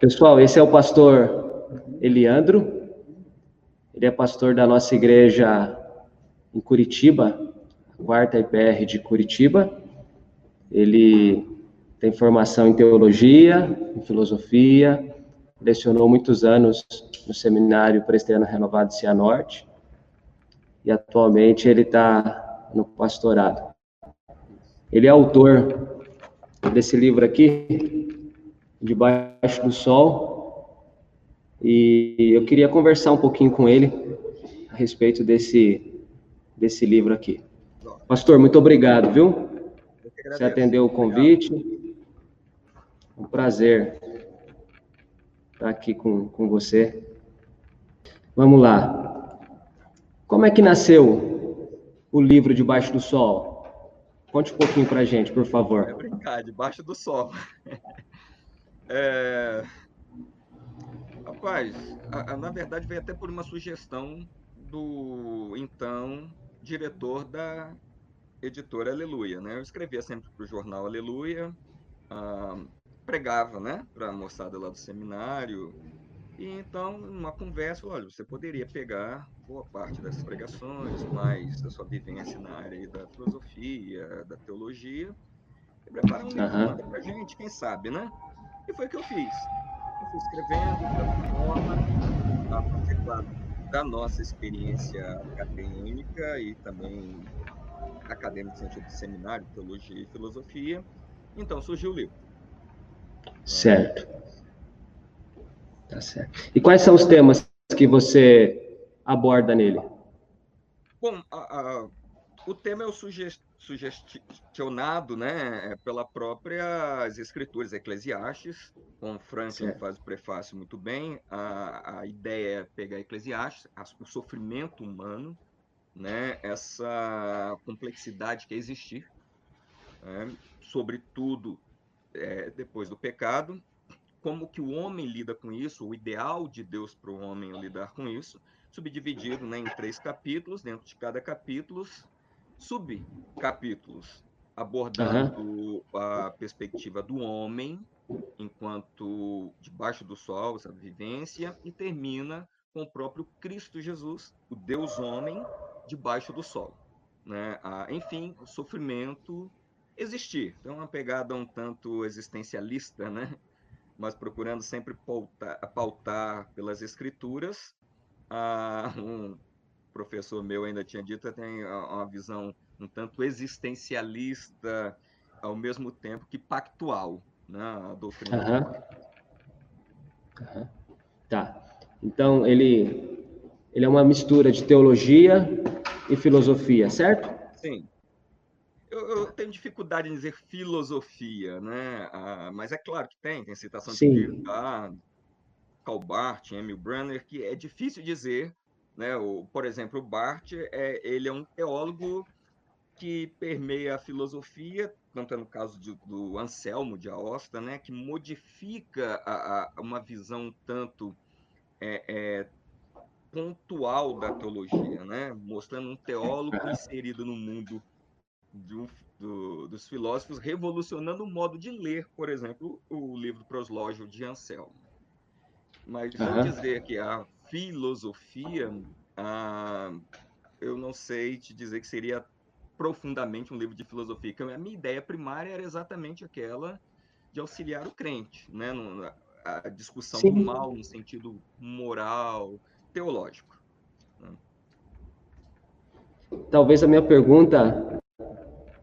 Pessoal, esse é o pastor Eliandro. Ele é pastor da nossa igreja em Curitiba, a quarta IPR de Curitiba. Ele tem formação em teologia, em filosofia, lecionou muitos anos no seminário Presbiteriano Renovado de Cianorte e atualmente ele está no pastorado. Ele é autor desse livro aqui, Debaixo do Sol, e eu queria conversar um pouquinho com ele a respeito desse, desse livro aqui. Pastor, muito obrigado, viu? Você atendeu o convite. Um prazer estar aqui com, com você. Vamos lá. Como é que nasceu o livro Debaixo do Sol? Conte um pouquinho para a gente, por favor. É brincar, Debaixo do Sol. É... Rapaz, a, a, na verdade veio até por uma sugestão do então diretor da editora Aleluia, né? Eu escrevia sempre para o jornal Aleluia, ah, pregava, né, para a moçada lá do seminário, e então, numa conversa, olha, você poderia pegar boa parte dessas pregações, mais da sua vivência na área da filosofia, da teologia, e preparar um livro uhum. para gente, quem sabe, né? E foi o que eu fiz. Eu fui escrevendo da forma, a partir, claro, da nossa experiência acadêmica e também acadêmico no sentido de seminário, teologia e filosofia. Então surgiu o livro. Certo. Tá certo. E quais são os temas que você aborda nele? Bom, a, a, o tema é o sugest, sugestionado né, pela próprias escrituras eclesiastes, como Franklin certo. faz o prefácio muito bem, a, a ideia é pegar Eclesiastes, o sofrimento humano, né, essa complexidade que é existir, né, sobretudo é, depois do pecado, como que o homem lida com isso, o ideal de Deus para o homem lidar com isso, subdividido né, em três capítulos, dentro de cada capítulo, subcapítulos, abordando uhum. a perspectiva do homem enquanto debaixo do sol, essa vivência, e termina com o próprio Cristo Jesus, o Deus homem, debaixo do sol. Né? Ah, enfim, o sofrimento existir. Então, uma pegada um tanto existencialista, né? Mas procurando sempre pautar, pautar pelas escrituras. Ah, um professor meu ainda tinha dito, tem uma visão um tanto existencialista, ao mesmo tempo que pactual, né? a doutrina. Uhum. Uhum. Tá. Então, ele, ele é uma mistura de teologia e filosofia, certo? Sim, eu, eu, tenho dificuldade em dizer filosofia, né? Ah, mas é claro que tem, tem citação Sim. de Derrida, Karl Barth, Emil Brunner, que é difícil dizer, né? O, por exemplo, o Barth, é, ele é um teólogo que permeia a filosofia, tanto é no caso de, do Anselmo de Aosta, né? Que modifica a, a uma visão tanto é, é, pontual da teologia, né? Mostrando um teólogo inserido no mundo do, do, dos filósofos revolucionando o modo de ler, por exemplo, o livro Proslógio de Anselmo. Mas uhum. dizer que a filosofia, eu não sei te dizer que seria profundamente um livro de filosofia. A minha ideia primária era exatamente aquela de auxiliar o crente, né? a discussão Sim. do mal no sentido moral, teológico. Né? Talvez a minha pergunta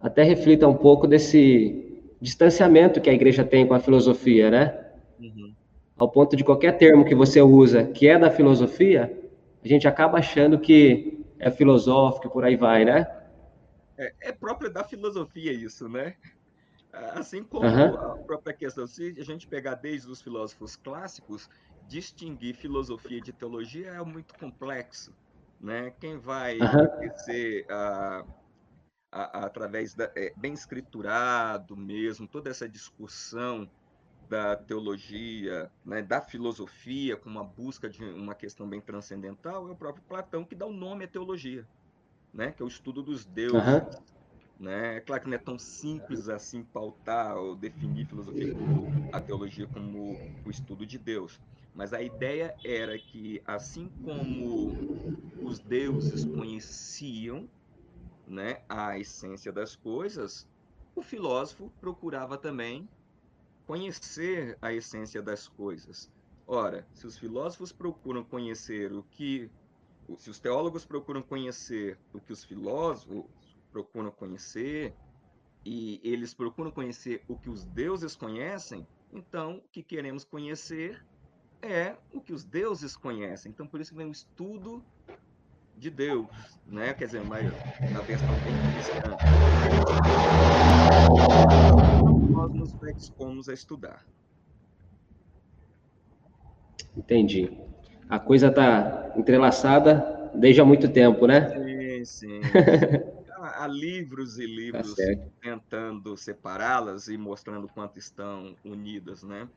até reflita um pouco desse distanciamento que a igreja tem com a filosofia, né? Uhum. Ao ponto de qualquer termo que você usa que é da filosofia, a gente acaba achando que é filosófico, por aí vai, né? É, é próprio da filosofia isso, né? Assim como uhum. a própria questão, se a gente pegar desde os filósofos clássicos, distinguir filosofia de teologia é muito complexo, né? Quem vai uhum. ser a a, a, através da, é, bem escriturado mesmo, toda essa discussão da teologia, né, da filosofia, com uma busca de uma questão bem transcendental, é o próprio Platão que dá o nome à teologia, né, que é o estudo dos deuses. Uhum. Né? É claro que não é tão simples assim pautar ou definir filosofia, a teologia como o estudo de Deus, mas a ideia era que, assim como os deuses conheciam né, a essência das coisas, o filósofo procurava também conhecer a essência das coisas. Ora, se os filósofos procuram conhecer o que. Se os teólogos procuram conhecer o que os filósofos procuram conhecer, e eles procuram conhecer o que os deuses conhecem, então o que queremos conhecer é o que os deuses conhecem. Então, por isso vem o estudo de Deus, né? Quer dizer, mas na versão bem cristã. Nós nos predispomos a estudar. Entendi. A coisa está entrelaçada desde há muito tempo, né? Sim, sim. há livros e livros tá tentando separá-las e mostrando quanto estão unidas, né?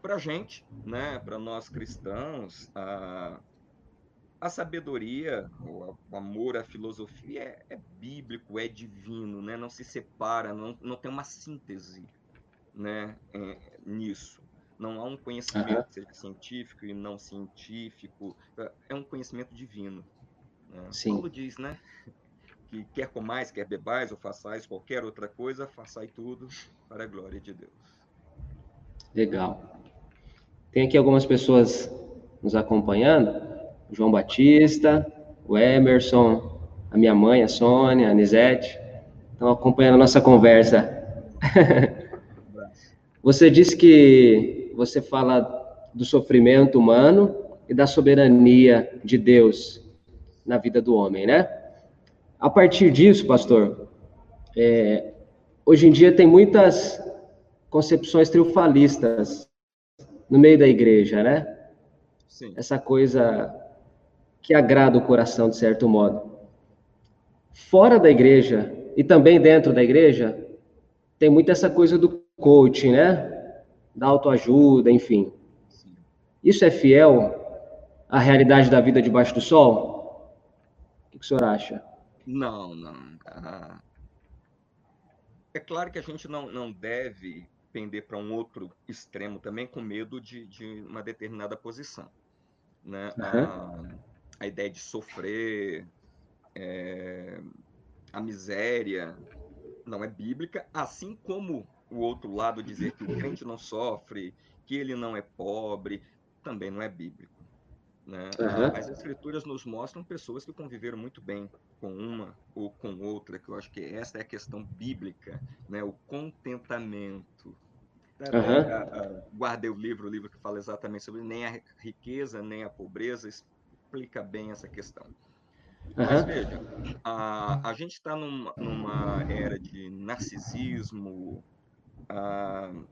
Para a gente, né, para nós cristãos, a, a sabedoria, o, amor à filosofia é, é, bíblico, é divino, né? não se separa, não, não tem uma síntese né, é, nisso. Não há um conhecimento, uhum. seja científico e não científico, é um conhecimento divino. Né? Sim. Paulo diz, né? Que quer comais, quer bebais ou façais qualquer outra coisa, façai tudo para a glória de Deus. Legal. Tem aqui algumas pessoas nos acompanhando. O João Batista, o Emerson, a minha mãe, a Sônia, a Anisete. Estão acompanhando a nossa conversa. você disse que você fala do sofrimento humano e da soberania de Deus na vida do homem, né? A partir disso, pastor, é, hoje em dia tem muitas concepções triunfalistas no meio da igreja, né? Sim. Essa coisa que agrada o coração, de certo modo. Fora da igreja e também dentro da igreja, tem muito essa coisa do coaching, né? Da autoajuda, enfim. Isso é fiel à realidade da vida debaixo do sol? O que o senhor acha? Não, não. Ah, é claro que a gente não, não deve pender para um outro extremo também com medo de, de uma determinada posição. Né? Uhum. A, a, ideia de sofrer, é, a miséria, não é bíblica, assim como o outro lado dizer que o crente não sofre, que ele não é pobre, também não é bíblico. Né? Uhum. As escrituras nos mostram pessoas que conviveram muito bem com uma ou com outra, que eu acho que essa é a questão bíblica, né? o contentamento. Uhum. Guardei o livro, o livro que fala exatamente sobre nem a riqueza, nem a pobreza, explica bem essa questão. Uhum. Mas veja, a, a gente está numa, numa, era de narcisismo uh,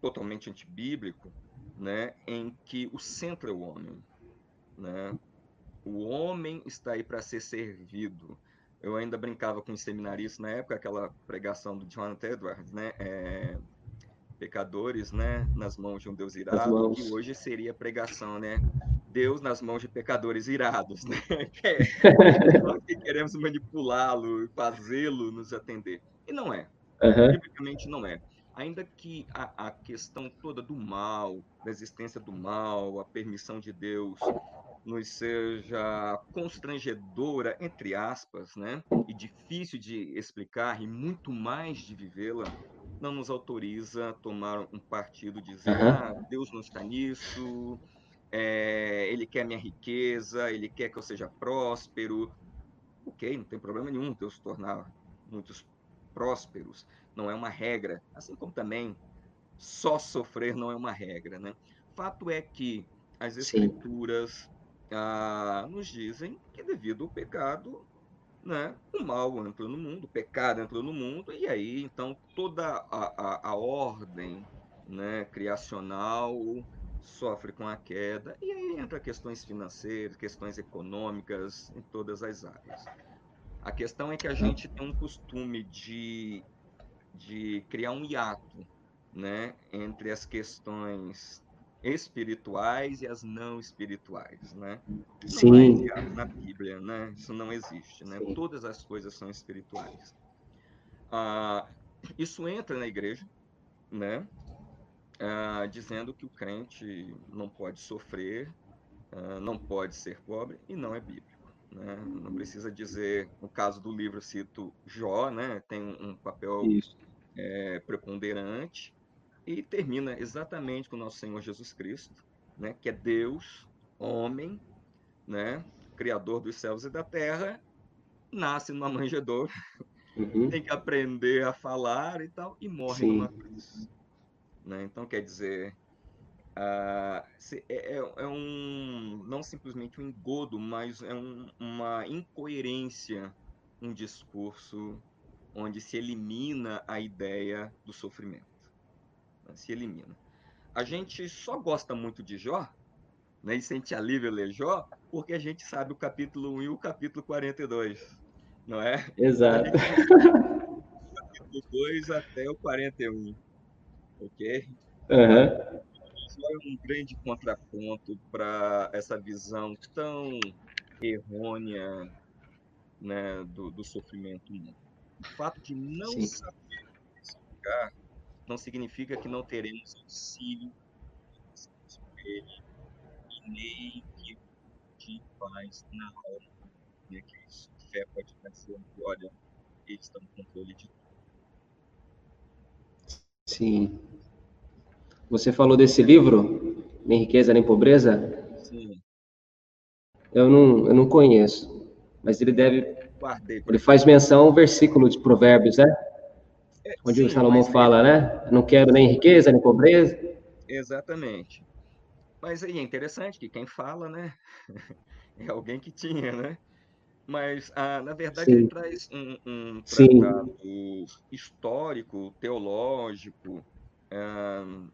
totalmente antibíblico, né, em que o centro é o homem. Né? O homem está aí para ser servido. Eu ainda brincava com os seminaristas na época, aquela pregação do Jonathan Edwards, né? É, pecadores, né, nas mãos de um Deus irado, que hoje seria pregação, né? Deus nas mãos de pecadores irados, né? que queremos manipulá-lo, fazê-lo nos atender. E não é. Uhum. Biblicamente não é ainda que a, a, questão toda do mal, da existência do mal, a permissão de Deus nos seja constrangedora, entre aspas, né? e difícil de explicar, e muito mais de vivê-la, não nos autoriza a tomar um partido, dizer, uhum. ah, Deus não está nisso, é, ele quer minha riqueza, ele quer que eu seja próspero. Ok, não tem problema nenhum Deus tornar muitos prósperos, não é uma regra, assim como também só sofrer não é uma regra, né? Fato é que as escrituras ah, nos dizem que devido ao pecado, né, o mal entrou no mundo, o pecado entrou no mundo, e aí então toda a, a, a ordem né, criacional sofre com a queda, e aí entra questões financeiras, questões econômicas em todas as áreas. A questão é que a gente tem um costume de, de criar um hiato né, entre as questões espirituais e as não espirituais, né? Sim. Não é na Bíblia, né? Isso não existe, né? Sim. Todas as coisas são espirituais. Ah, isso entra na igreja, né? Ah, dizendo que o crente não pode sofrer, ah, não pode ser pobre e não é bíblico. Né? Não precisa dizer, no caso do livro, cito Jó, né? Tem um papel é, preponderante e termina exatamente com o nosso Senhor Jesus Cristo, né, que é Deus, homem, né, criador dos céus e da terra, nasce numa manjedoura, uhum. tem que aprender a falar e tal, e morre Sim. numa cruz. Né? Então, quer dizer, uh, é, é, um, não simplesmente um engodo, mas é um, uma incoerência, um discurso onde se elimina a ideia do sofrimento se elimina. A gente só gosta muito de Jó, né, e sente alívio ler Jó, porque a gente sabe o capítulo 1 e o capítulo 42, não é? Exato. O capítulo 2 até o 41, ok? Uhum. é um grande contraponto para essa visão tão errônea né, do, do sofrimento humano. O fato de não Sim. saber explicar não significa que não teremos auxílio ele e nem que de paz na alma, né? que isso, fé pode que, olha, ele está no controle de tudo. Sim. Você falou desse livro, Nem Riqueza Nem Pobreza? Sim. Eu não, eu não conheço, mas ele deve. Guardei, ele faz menção ao versículo de Provérbios, né? onde Sim, o Salomão fala, né? Não quero nem riqueza, nem pobreza. Exatamente. Mas aí é interessante que quem fala, né? é alguém que tinha, né? Mas, ah, na verdade, Sim. ele traz um, um tratado Sim. histórico, teológico, ah,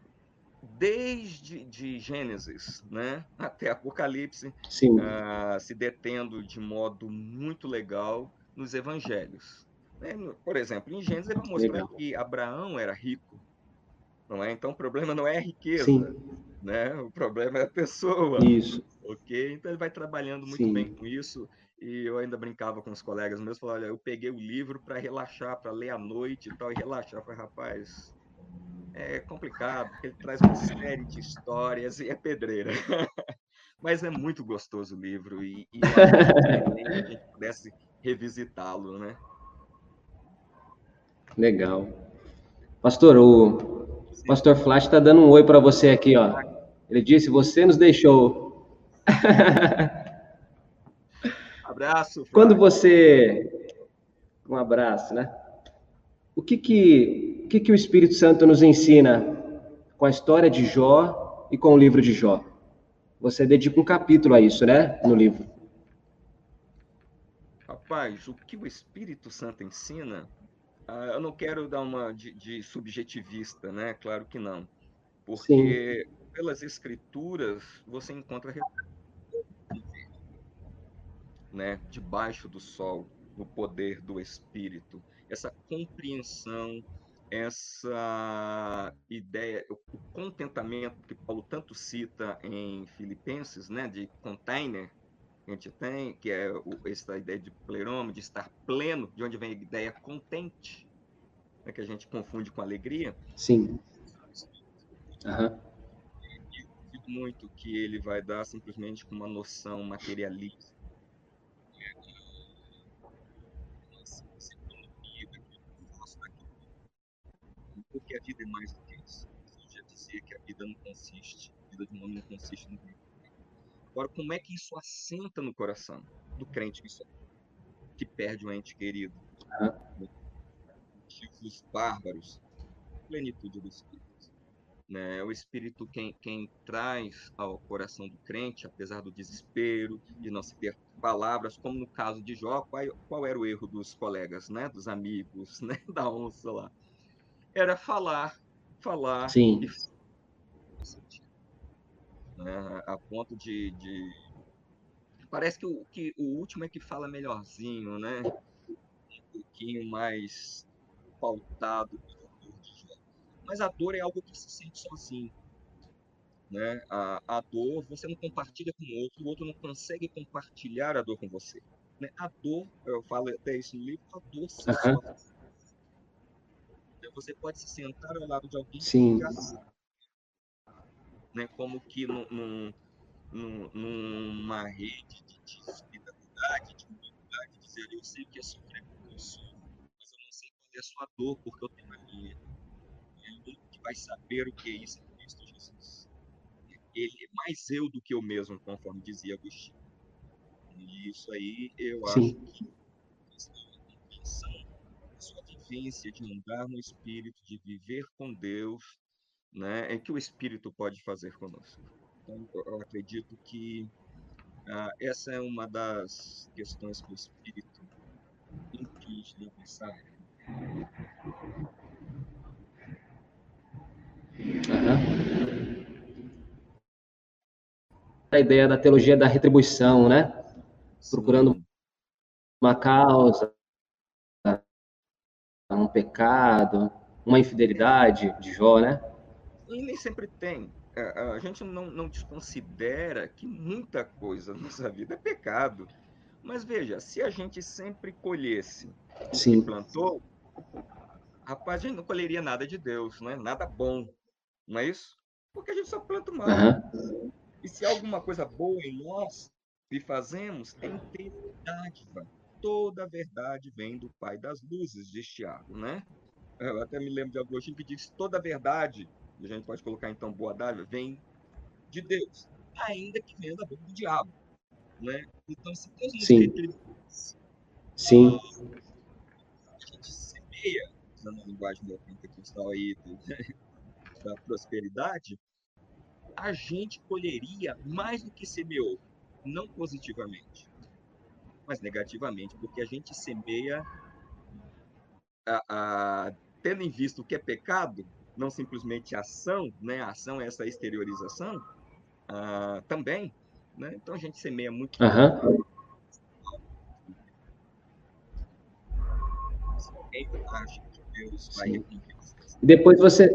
desde de Gênesis né, até Apocalipse, ah, se detendo de modo muito legal nos evangelhos. Né? Por exemplo, em Gênesis ele vai mostrar Legal. que Abraão era rico, não é? Então o problema não é a riqueza, Sim. né? O problema é a pessoa. Isso. Ok? Então ele vai trabalhando muito Sim. bem com isso. E eu ainda brincava com os colegas meus, falava, olha, eu peguei o livro para relaxar, para ler à noite e tal, e relaxar. Eu falei, rapaz, é complicado, porque ele traz uma série de histórias e é pedreira. Mas é muito gostoso o livro e, e a gente pudesse revisitá-lo, né? Legal. Pastor, o Pastor Flash está dando um oi para você aqui, ó. Ele disse: Você nos deixou. Abraço. Quando você. Um abraço, né? O que que, o que que o Espírito Santo nos ensina com a história de Jó e com o livro de Jó? Você dedica um capítulo a isso, né? No livro. Rapaz, o que o Espírito Santo ensina Uh, eu não quero dar uma de, de, subjetivista, né? Claro que não. Porque Sim. pelas escrituras você encontra né, debaixo do sol, no poder do Espírito, essa compreensão, essa ideia, o contentamento que Paulo tanto cita em Filipenses, né, de container, que a gente tem, que é essa ideia de pleroma, de estar pleno, de onde vem a ideia contente, né, que a gente confunde com alegria. Sim. Uhum. Eu muito que ele vai dar simplesmente com uma noção materialista. Porque a vida é mais do que isso. Eu já dizia que a vida não consiste, a vida de um homem não consiste no viver Agora, como é que isso assenta no coração do crente que, só, que perde um ente querido? Motivos bárbaros, plenitude do Espírito. Né? O Espírito quem, quem traz ao coração do crente, apesar do desespero, de não se ter palavras, como no caso de Jó, qual, qual era o erro dos colegas, né? dos amigos, né? da onça lá? Era falar, falar Sim. e né? a ponto de, de... Parece que o, que o último é que fala melhorzinho, né? Um pouquinho mais pautado. Mas a dor é algo que se sente sozinho. Né? A, a dor, você não compartilha com o outro, o outro não consegue compartilhar a dor com você. Né? A dor, eu falo até isso no livro, a dor se uhum. Você pode se sentar ao lado de alguém Sim. né? como que num, num, numa rede de, de espiritualidade, de humanidade, dizer eu sei que é sofrer porque eu sofro, mas eu não sei qual é a sua dor porque eu tenho a minha. É o único que vai saber o que é isso é Cristo Jesus. Ele é mais eu do que eu mesmo, conforme dizia Agostinho. E isso aí eu Sim. acho que de andar no Espírito, de viver com Deus, né, é que o Espírito pode fazer conosco. Então, eu acredito que ah, essa é uma das questões que o Espírito impede de pensar. Uhum. A ideia da teologia da retribuição, né? Procurando uma causa, um pecado, uma infidelidade de Jó, né? E nem sempre tem. É, a gente não, não desconsidera que muita coisa na nossa vida é pecado. Mas veja, se a gente sempre colhesse o que plantou, rapaz, a gente não colheria nada de Deus, não é nada bom, não é isso? Porque a gente só planta mal. Uhum. E se há alguma coisa boa em nós e fazemos, é integridade. Toda a verdade vem do Pai das Luzes, diz Tiago, né? Eu até me lembro de Agostinho que diz toda a verdade a gente pode colocar então boa dádiva, vem de Deus, ainda que venha da boca do diabo. Né? Então, se Deus nos Sim. Sim. a gente semeia, usando a linguagem da pentecostal aí, do, da prosperidade, a gente colheria mais do que semeou, não positivamente, mas negativamente, porque a gente semeia a, a, tendo em vista o que é pecado, não simplesmente ação, né? A ação é essa exteriorização uh, também, né? Então a gente semeia muito. Uhum. Depois você.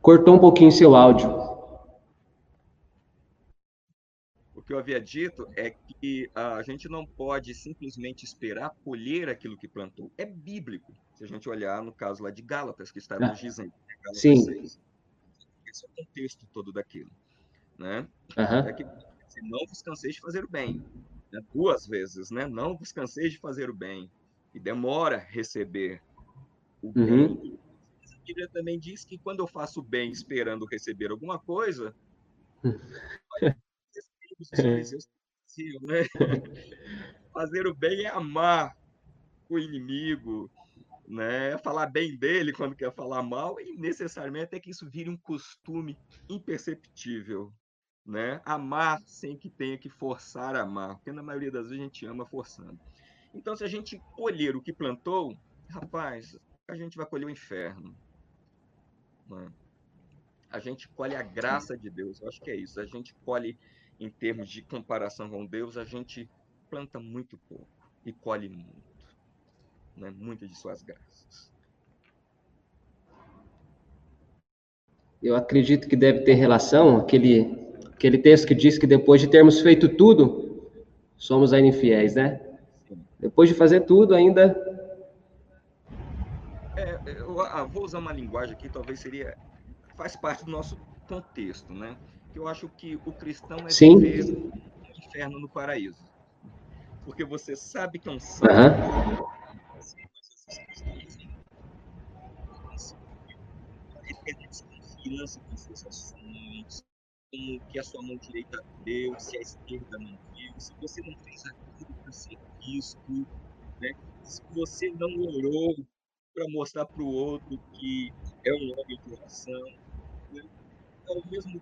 Cortou um pouquinho seu áudio. Que eu havia dito é que a gente não pode simplesmente esperar colher aquilo que plantou. É bíblico. Se a gente olhar no caso lá de Gálatas, que está no dizendo. Né, Sim. 6, esse é o contexto todo daquilo. Né? Uhum. É que se não vos canseis de fazer o bem. Né? Duas vezes, né? Não vos canseis de fazer o bem. E demora receber o bem. Uhum. A Bíblia também diz que quando eu faço o bem esperando receber alguma coisa, né? Fazer o bem é amar o inimigo, né? Falar bem dele quando quer falar mal e necessariamente até que isso vire um costume imperceptível, né? Amar sem que tenha que forçar a amar, porque na maioria das vezes a gente ama forçando. Então, se a gente colher o que plantou, rapaz, a gente vai colher o inferno. Né? A gente colhe a graça de Deus, eu acho que é isso. A gente colhe em termos de comparação com Deus, a gente planta muito pouco e colhe muito, né? muitas de suas graças. Eu acredito que deve ter relação aquele aquele texto que diz que depois de termos feito tudo, somos ainda infiéis, né? Sim. Depois de fazer tudo, ainda. É, eu ah, vou usar uma linguagem aqui, talvez seria. faz parte do nosso contexto, né? Que eu acho que o cristão é Sim. viver no inferno no paraíso. Porque você sabe que é um santo. Uhum. desconfiança com suas ações, como que a sua mão direita deu, se a esquerda não viu, se você não fez aquilo para ser visto, né? se você não orou para mostrar para o outro que é um homem de oração, né? ao mesmo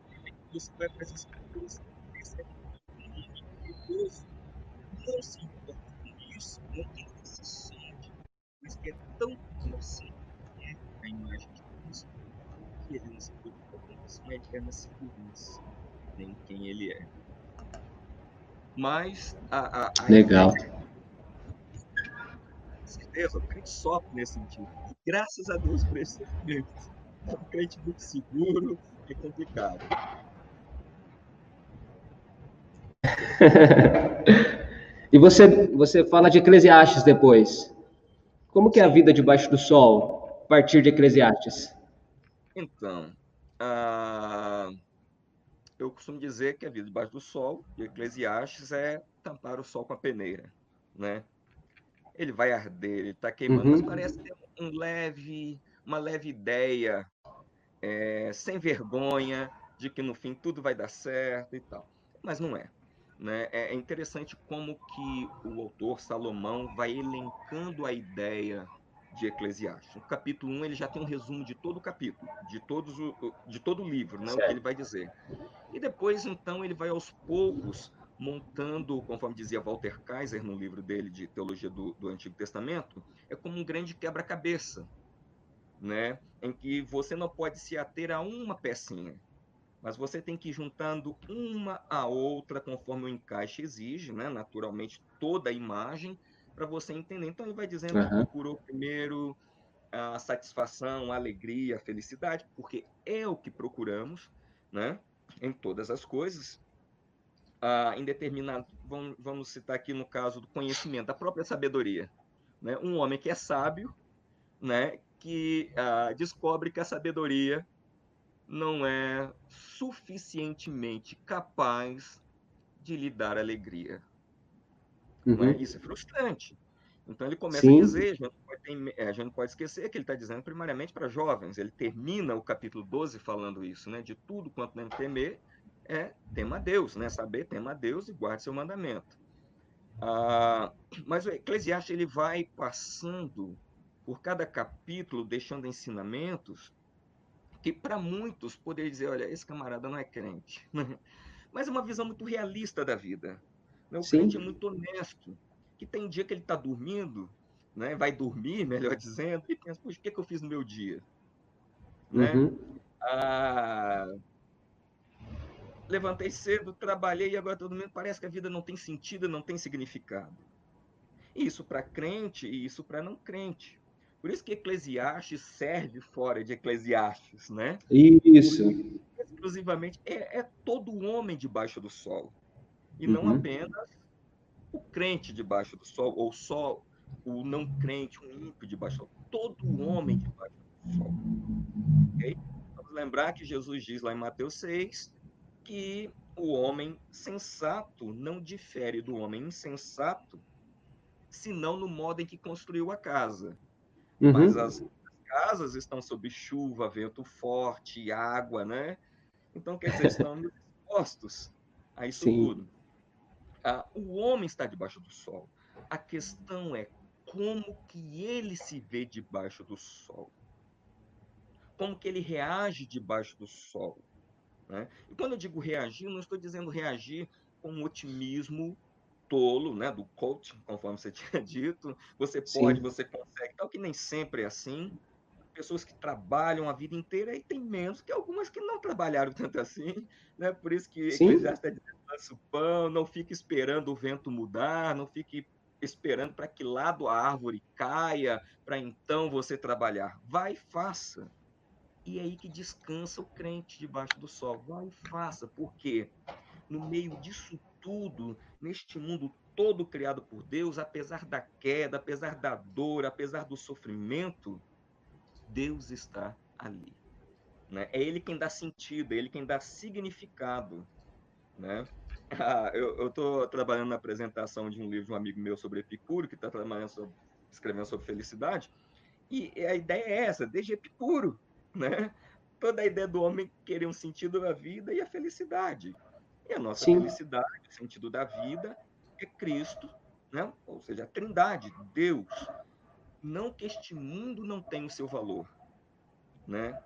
você vai coisas, percebe que Deus não se importa com isso, não tem sonho, mas que é tão inocente é a imagem de Cristo, que ele não se preocupa com isso, uma eterna segurança em quem ele é. Mas a, a, a Legal. certeza, o crente sofre nesse sentido. E graças a Deus por esse sofrimento. É um crente muito seguro e complicado. e você, você fala de Eclesiastes depois. Como que é a vida debaixo do sol, a partir de Eclesiastes? Então, uh, eu costumo dizer que a vida debaixo do sol, de Eclesiastes, é tampar o sol com a peneira, né? Ele vai arder, ele está queimando, uhum. mas parece ter um leve, uma leve ideia, é, sem vergonha, de que no fim tudo vai dar certo e tal. Mas não é. Né? É, é interessante como que o autor Salomão vai elencando a ideia de Eclesiastes. No capítulo 1, ele já tem um resumo de todo o capítulo, de, todos o, de todo o livro, né? o que ele vai dizer. E depois, então, ele vai aos poucos montando, conforme dizia Walter Kaiser no livro dele de Teologia do, do Antigo Testamento, é como um grande quebra-cabeça, né? em que você não pode se ater a uma pecinha mas você tem que ir juntando uma a outra conforme o encaixe exige, né? naturalmente toda a imagem, para você entender. Então ele vai dizendo uhum. que procurou primeiro a satisfação, a alegria, a felicidade, porque é o que procuramos né? em todas as coisas. Ah, em determinado, vamos, vamos citar aqui no caso do conhecimento, a própria sabedoria. Né? Um homem que é sábio, né? que ah, descobre que a sabedoria não é suficientemente capaz de lhe dar alegria. É? Uhum. É? Isso é frustrante. Então ele começa Sim. a dizer, a gente, pode, é, a gente não pode esquecer que ele está dizendo primariamente para jovens. Ele termina o capítulo 12 falando isso, né? De tudo quanto nem temer é tema a Deus, né? Saber tema a Deus e guarde seu mandamento. Ah, mas o Eclesiastes ele vai passando por cada capítulo, deixando ensinamentos que para muitos poderia dizer, olha, esse camarada não é crente. Mas é uma visão muito realista da vida. Né? O Sim. crente é muito honesto, que tem dia que ele está dormindo, né? vai dormir, melhor dizendo, e pensa, puxa, o que, é que eu fiz no meu dia? Né? Uhum. Ah, levantei cedo, trabalhei e agora todo mundo parece que a vida não tem sentido, não tem significado. Isso para crente e isso para não crente. Por isso que Eclesiastes serve fora de Eclesiastes, né? Isso. Exclusivamente é, é, todo homem debaixo do sol. E uhum. não apenas o crente debaixo do sol, ou só o não crente, o ímpio debaixo do sol. Todo homem debaixo do sol. Okay? Vamos lembrar que Jesus diz lá em Mateus 6 que o homem sensato não difere do homem insensato, senão no modo em que construiu a casa. Uhum. Mas as casas estão sob chuva, vento forte, água, né? Então, quer dizer, estão expostos a isso Sim. tudo. Ah, o homem está debaixo do sol. A questão é como que ele se vê debaixo do sol. Como que ele reage debaixo do sol. Né? E quando eu digo reagir, não estou dizendo reagir com otimismo tolo, né, do coaching, conforme você tinha dito. Você pode, Sim. você consegue, tal que nem sempre é assim. Pessoas que trabalham a vida inteira e tem menos que algumas que não trabalharam tanto assim, né? Por isso que Eclesiastes está dizendo o pão, não fique esperando o vento mudar, não fique esperando para que lado a árvore caia, para então você trabalhar. Vai e faça. E é aí que descansa o crente debaixo do sol. Vai e faça, porque no meio disso tudo, neste mundo todo criado por Deus, apesar da queda, apesar da dor, apesar do sofrimento, Deus está ali. Né? É Ele quem dá sentido, é Ele quem dá significado. Né? Ah, eu estou trabalhando na apresentação de um livro de um amigo meu sobre Epicuro, que está escrevendo sobre felicidade, e a ideia é essa, desde Epicuro, né? Toda a ideia do homem querer um sentido na vida e a felicidade. E a nossa Sim. felicidade, o sentido da vida, é Cristo, né? ou seja, a Trindade, Deus. Não que este mundo não tenha o seu valor. Né?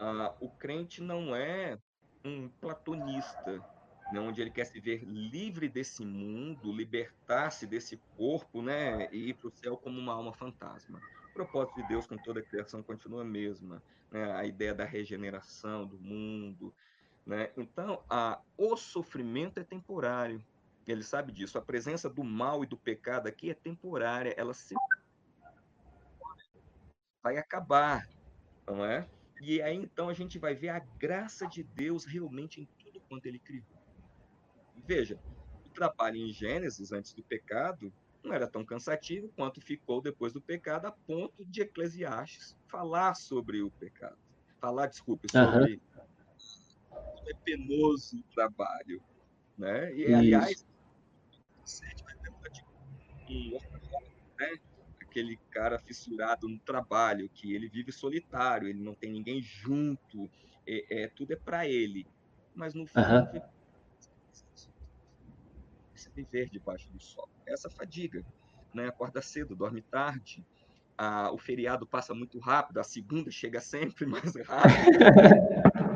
Ah, o crente não é um platonista, né? onde ele quer se ver livre desse mundo, libertar-se desse corpo né? e ir para o céu como uma alma fantasma. O propósito de Deus com toda a criação continua a mesma. Né? A ideia da regeneração do mundo, né? Então, a, o sofrimento é temporário. Ele sabe disso. A presença do mal e do pecado aqui é temporária. Ela se vai acabar, não é? E aí então a gente vai ver a graça de Deus realmente em tudo quanto ele criou. Veja, o trabalho em Gênesis antes do pecado não era tão cansativo quanto ficou depois do pecado, a ponto de Eclesiastes falar sobre o pecado. Falar, desculpe, sobre uhum. É penoso o trabalho. Né? E, aliás, né? aquele cara fissurado no trabalho, que ele vive solitário, ele não tem ninguém junto, é, é tudo é para ele. Mas no fim, uhum. viver debaixo do sol essa fadiga. Né? Acorda cedo, dorme tarde, a, o feriado passa muito rápido, a segunda chega sempre mais rápido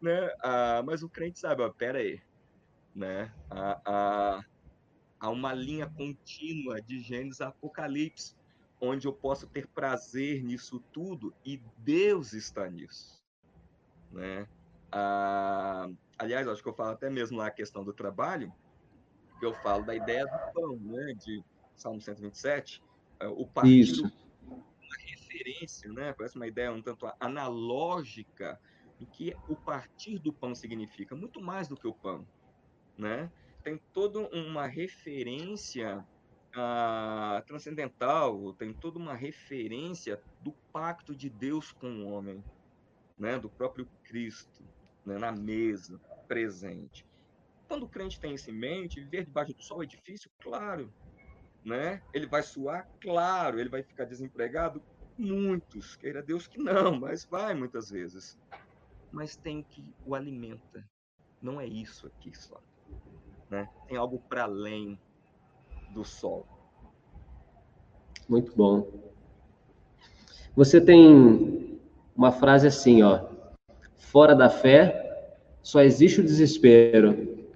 Né? Ah, mas o crente sabe, ó, pera aí, né? Ah, ah, há uma linha contínua de Gênesis a Apocalipse, onde eu posso ter prazer nisso tudo e Deus está nisso. Né? Ah, aliás, acho que eu falo até mesmo lá a questão do trabalho, que eu falo da ideia do pão, né, de Salmo 127, é, o partir Isso. uma referência, né, parece uma ideia um tanto analógica em que o partir do pão significa muito mais do que o pão, né? Tem toda uma referência uh, transcendental, tem toda uma referência do pacto de Deus com o homem, né? Do próprio Cristo, né? na mesa, presente. Quando o crente tem isso em mente, viver debaixo do sol é difícil? Claro. Né? Ele vai suar? Claro. Ele vai ficar desempregado? Muitos. Queira Deus que não, mas vai muitas vezes. Mas tem que o alimenta. Não é isso aqui só. Né? Tem algo para além do sol. Muito bom. Você tem uma frase assim, ó. Fora da fé, só existe o desespero.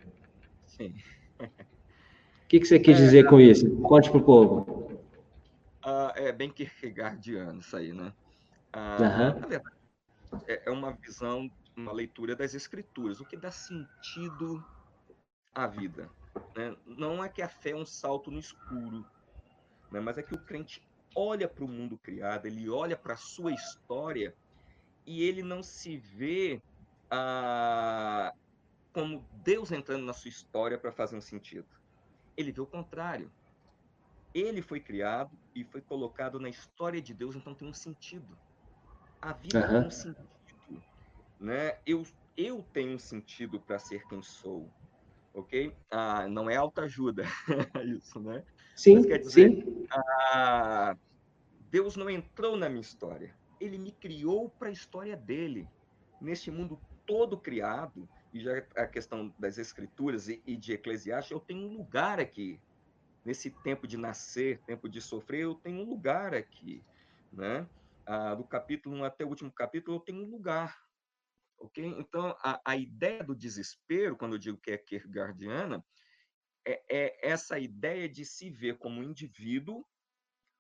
Sim. O que, que você quis é, dizer com isso? Conte para o povo. Uh, é bem Kierkegaardiano isso aí, né? Uh, uhum. Na verdade, é, é uma visão, uma leitura das escrituras, o que dá sentido à vida. Né? Não é que a fé é um salto no escuro, né? mas é que o crente olha para o mundo criado, ele olha para a sua história e ele não se vê ah, como Deus entrando na sua história para fazer um sentido. Ele vê o contrário. Ele foi criado e foi colocado na história de Deus, então tem um sentido. A vida uhum. tem um sentido. Né? Eu, eu tenho um sentido para ser quem sou. Ok? Ah, não é autoajuda isso, né? Sim, Mas quer dizer, sim. Ah, Deus não entrou na minha história. Ele me criou para a história dele. Neste mundo todo criado, e já a questão das escrituras e, e de Eclesiastes, eu tenho um lugar aqui. Nesse tempo de nascer, tempo de sofrer, eu tenho um lugar aqui. Né? Ah, do capítulo 1 até o último capítulo, tenho um lugar. ok? Então, a, a ideia do desespero, quando eu digo que é Kierkegaardiana, é, é essa ideia de se ver como um indivíduo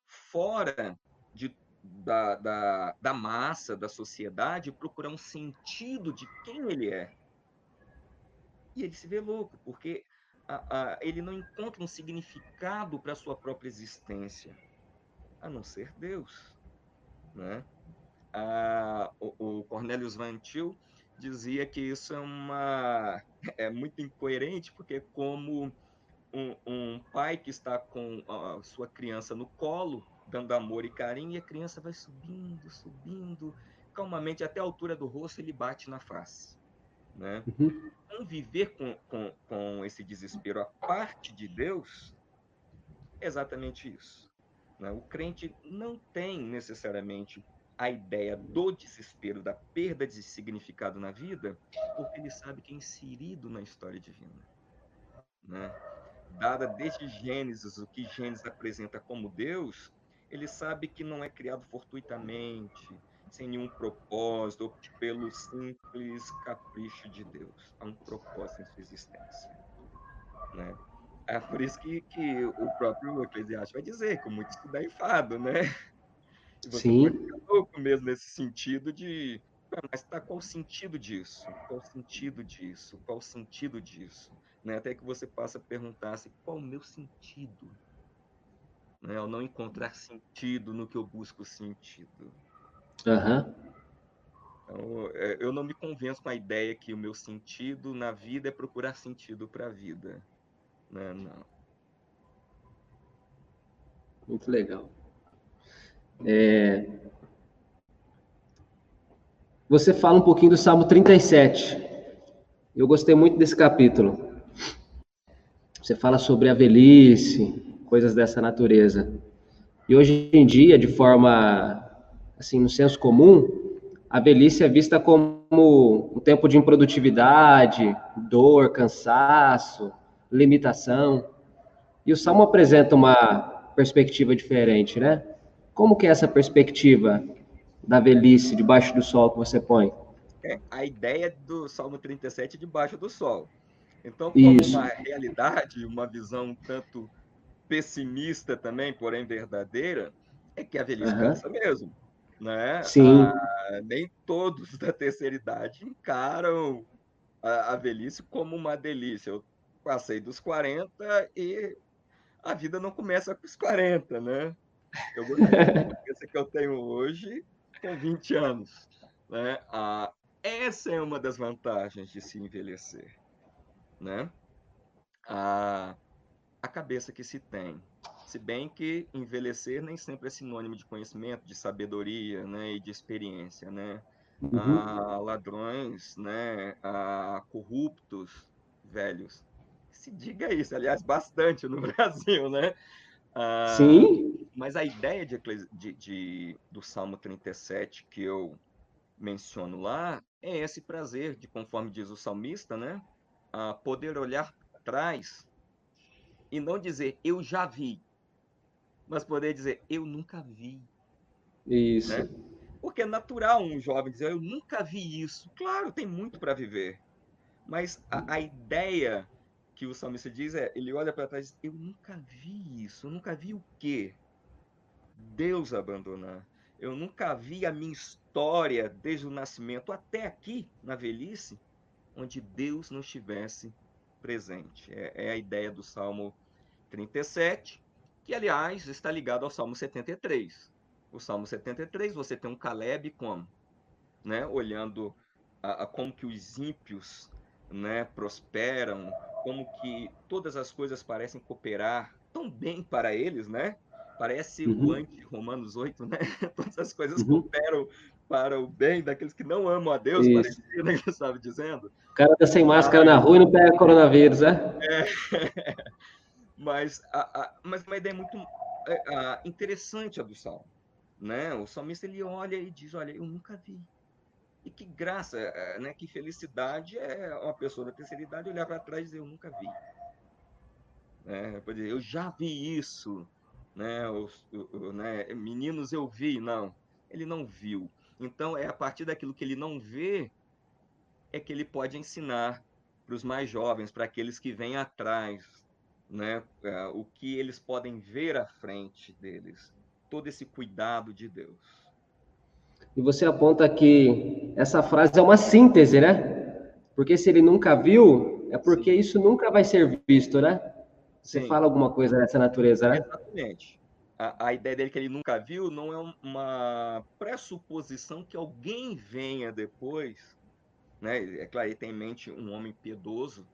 fora de da, da, da, massa, da sociedade, procurar um sentido de quem ele é. E ele se vê louco, porque a, a, ele não encontra um significado para a sua própria existência, a não ser Deus. Né? A, o, o Cornelius Van Til dizia que isso é uma é muito incoerente, porque como um, um pai que está com a sua criança no colo, dando amor e carinho, e a criança vai subindo, subindo, calmamente até a altura do rosto, ele bate na face. Né? Uhum. Conviver com, com, com esse desespero a parte de Deus é exatamente isso. Né? O crente não tem necessariamente a ideia do desespero, da perda de significado na vida, porque ele sabe que é inserido na história divina. Né? Dada desde Gênesis, o que Gênesis apresenta como Deus, ele sabe que não é criado fortuitamente, sem nenhum propósito, ou pelo simples capricho de Deus. Há um propósito em sua existência. Né? É por isso que, que o próprio Eclesiastes vai dizer, com muito estudar e fado, né? Você Sim. louco mesmo nesse sentido de. Mas tá, qual o sentido disso? Qual o sentido disso? Qual o sentido disso? Né? Até que você passa a perguntar assim, qual o meu sentido? né? ao não encontrar sentido no que eu busco sentido. Uhum. Então, é, eu não me convenço com a ideia que o meu sentido na vida é procurar sentido para a vida. Né? Não. Muito legal. É... Você fala um pouquinho do Salmo 37. Eu gostei muito desse capítulo. Você fala sobre a velhice, coisas dessa natureza. E hoje em dia, de forma, assim, no senso comum, a velhice é vista como um tempo de improdutividade, dor, cansaço, limitação. E o Salmo apresenta uma perspectiva diferente, né? Como que é essa perspectiva da velhice debaixo do sol que você põe? É a ideia do Salmo 37 debaixo do sol. Então, como Isso. uma realidade, uma visão tanto pessimista também, porém verdadeira, é que a velhice uhum. cansa mesmo. Né? Sim. Ah, nem todos da terceira idade encaram a, a, velhice como uma delícia. Eu passei dos 40 e a vida não começa com os 40, né? Eu vou a que eu tenho hoje com 20 anos. Né? Ah, essa é uma das vantagens de se envelhecer né? A, a cabeça que se tem. Se bem que envelhecer nem sempre é sinônimo de conhecimento, de sabedoria, né, e de experiência, né? Uhum. A ladrões, né, corruptos, velhos. Se diga isso, aliás, bastante no Brasil, né? Ah, Sim. Mas a ideia de, de, de, do Salmo 37 que eu menciono lá é esse prazer de, conforme diz o salmista, né? a poder olhar atrás e não dizer eu já vi, mas poder dizer eu nunca vi. Isso. Né? Porque é natural um jovem dizer eu nunca vi isso. Claro, tem muito para viver. Mas a, a, ideia que o salmista diz é, ele olha para trás eu nunca vi isso, eu nunca vi o quê? Deus abandonar. Eu nunca vi a minha história desde o nascimento até aqui, na velhice, onde Deus não estivesse presente. É, é, a ideia do Salmo 37, que, aliás, está ligado ao Salmo 73. O Salmo 73, você tem um Caleb como? Né, olhando a, a, como que os ímpios né, prosperam, como que todas as coisas parecem cooperar tão bem para eles, né? Parece uhum. o anti-Romanos 8, né? Todas as coisas uhum. cooperam para o bem daqueles que não amam a Deus, Isso. parecia, né, que estava dizendo. O cara tá sem máscara na rua e não pega coronavírus, né? É. mas, a, a, mas uma ideia muito é, a, interessante a do Salmo. Né? O salmista ele olha e diz: Olha, eu nunca vi. E que graça, é, né? que felicidade é uma pessoa da terceira idade olhar para trás e dizer: Eu nunca vi. É, dizer, eu já vi isso. Né? Os, né? Meninos, eu vi. Não, ele não viu. Então, é a partir daquilo que ele não vê é que ele pode ensinar para os mais jovens, para aqueles que vêm atrás, né? É, o que eles podem ver à frente deles. Todo esse cuidado de Deus. E você aponta que essa frase é uma síntese, né? Porque se ele nunca viu, é porque Sim. isso nunca vai ser visto, né? Você Sim. fala alguma coisa dessa natureza, né? Exatamente a, a, ideia dele que ele nunca viu não é uma pressuposição que alguém venha depois, né? É claro, ele tem em mente um homem piedoso,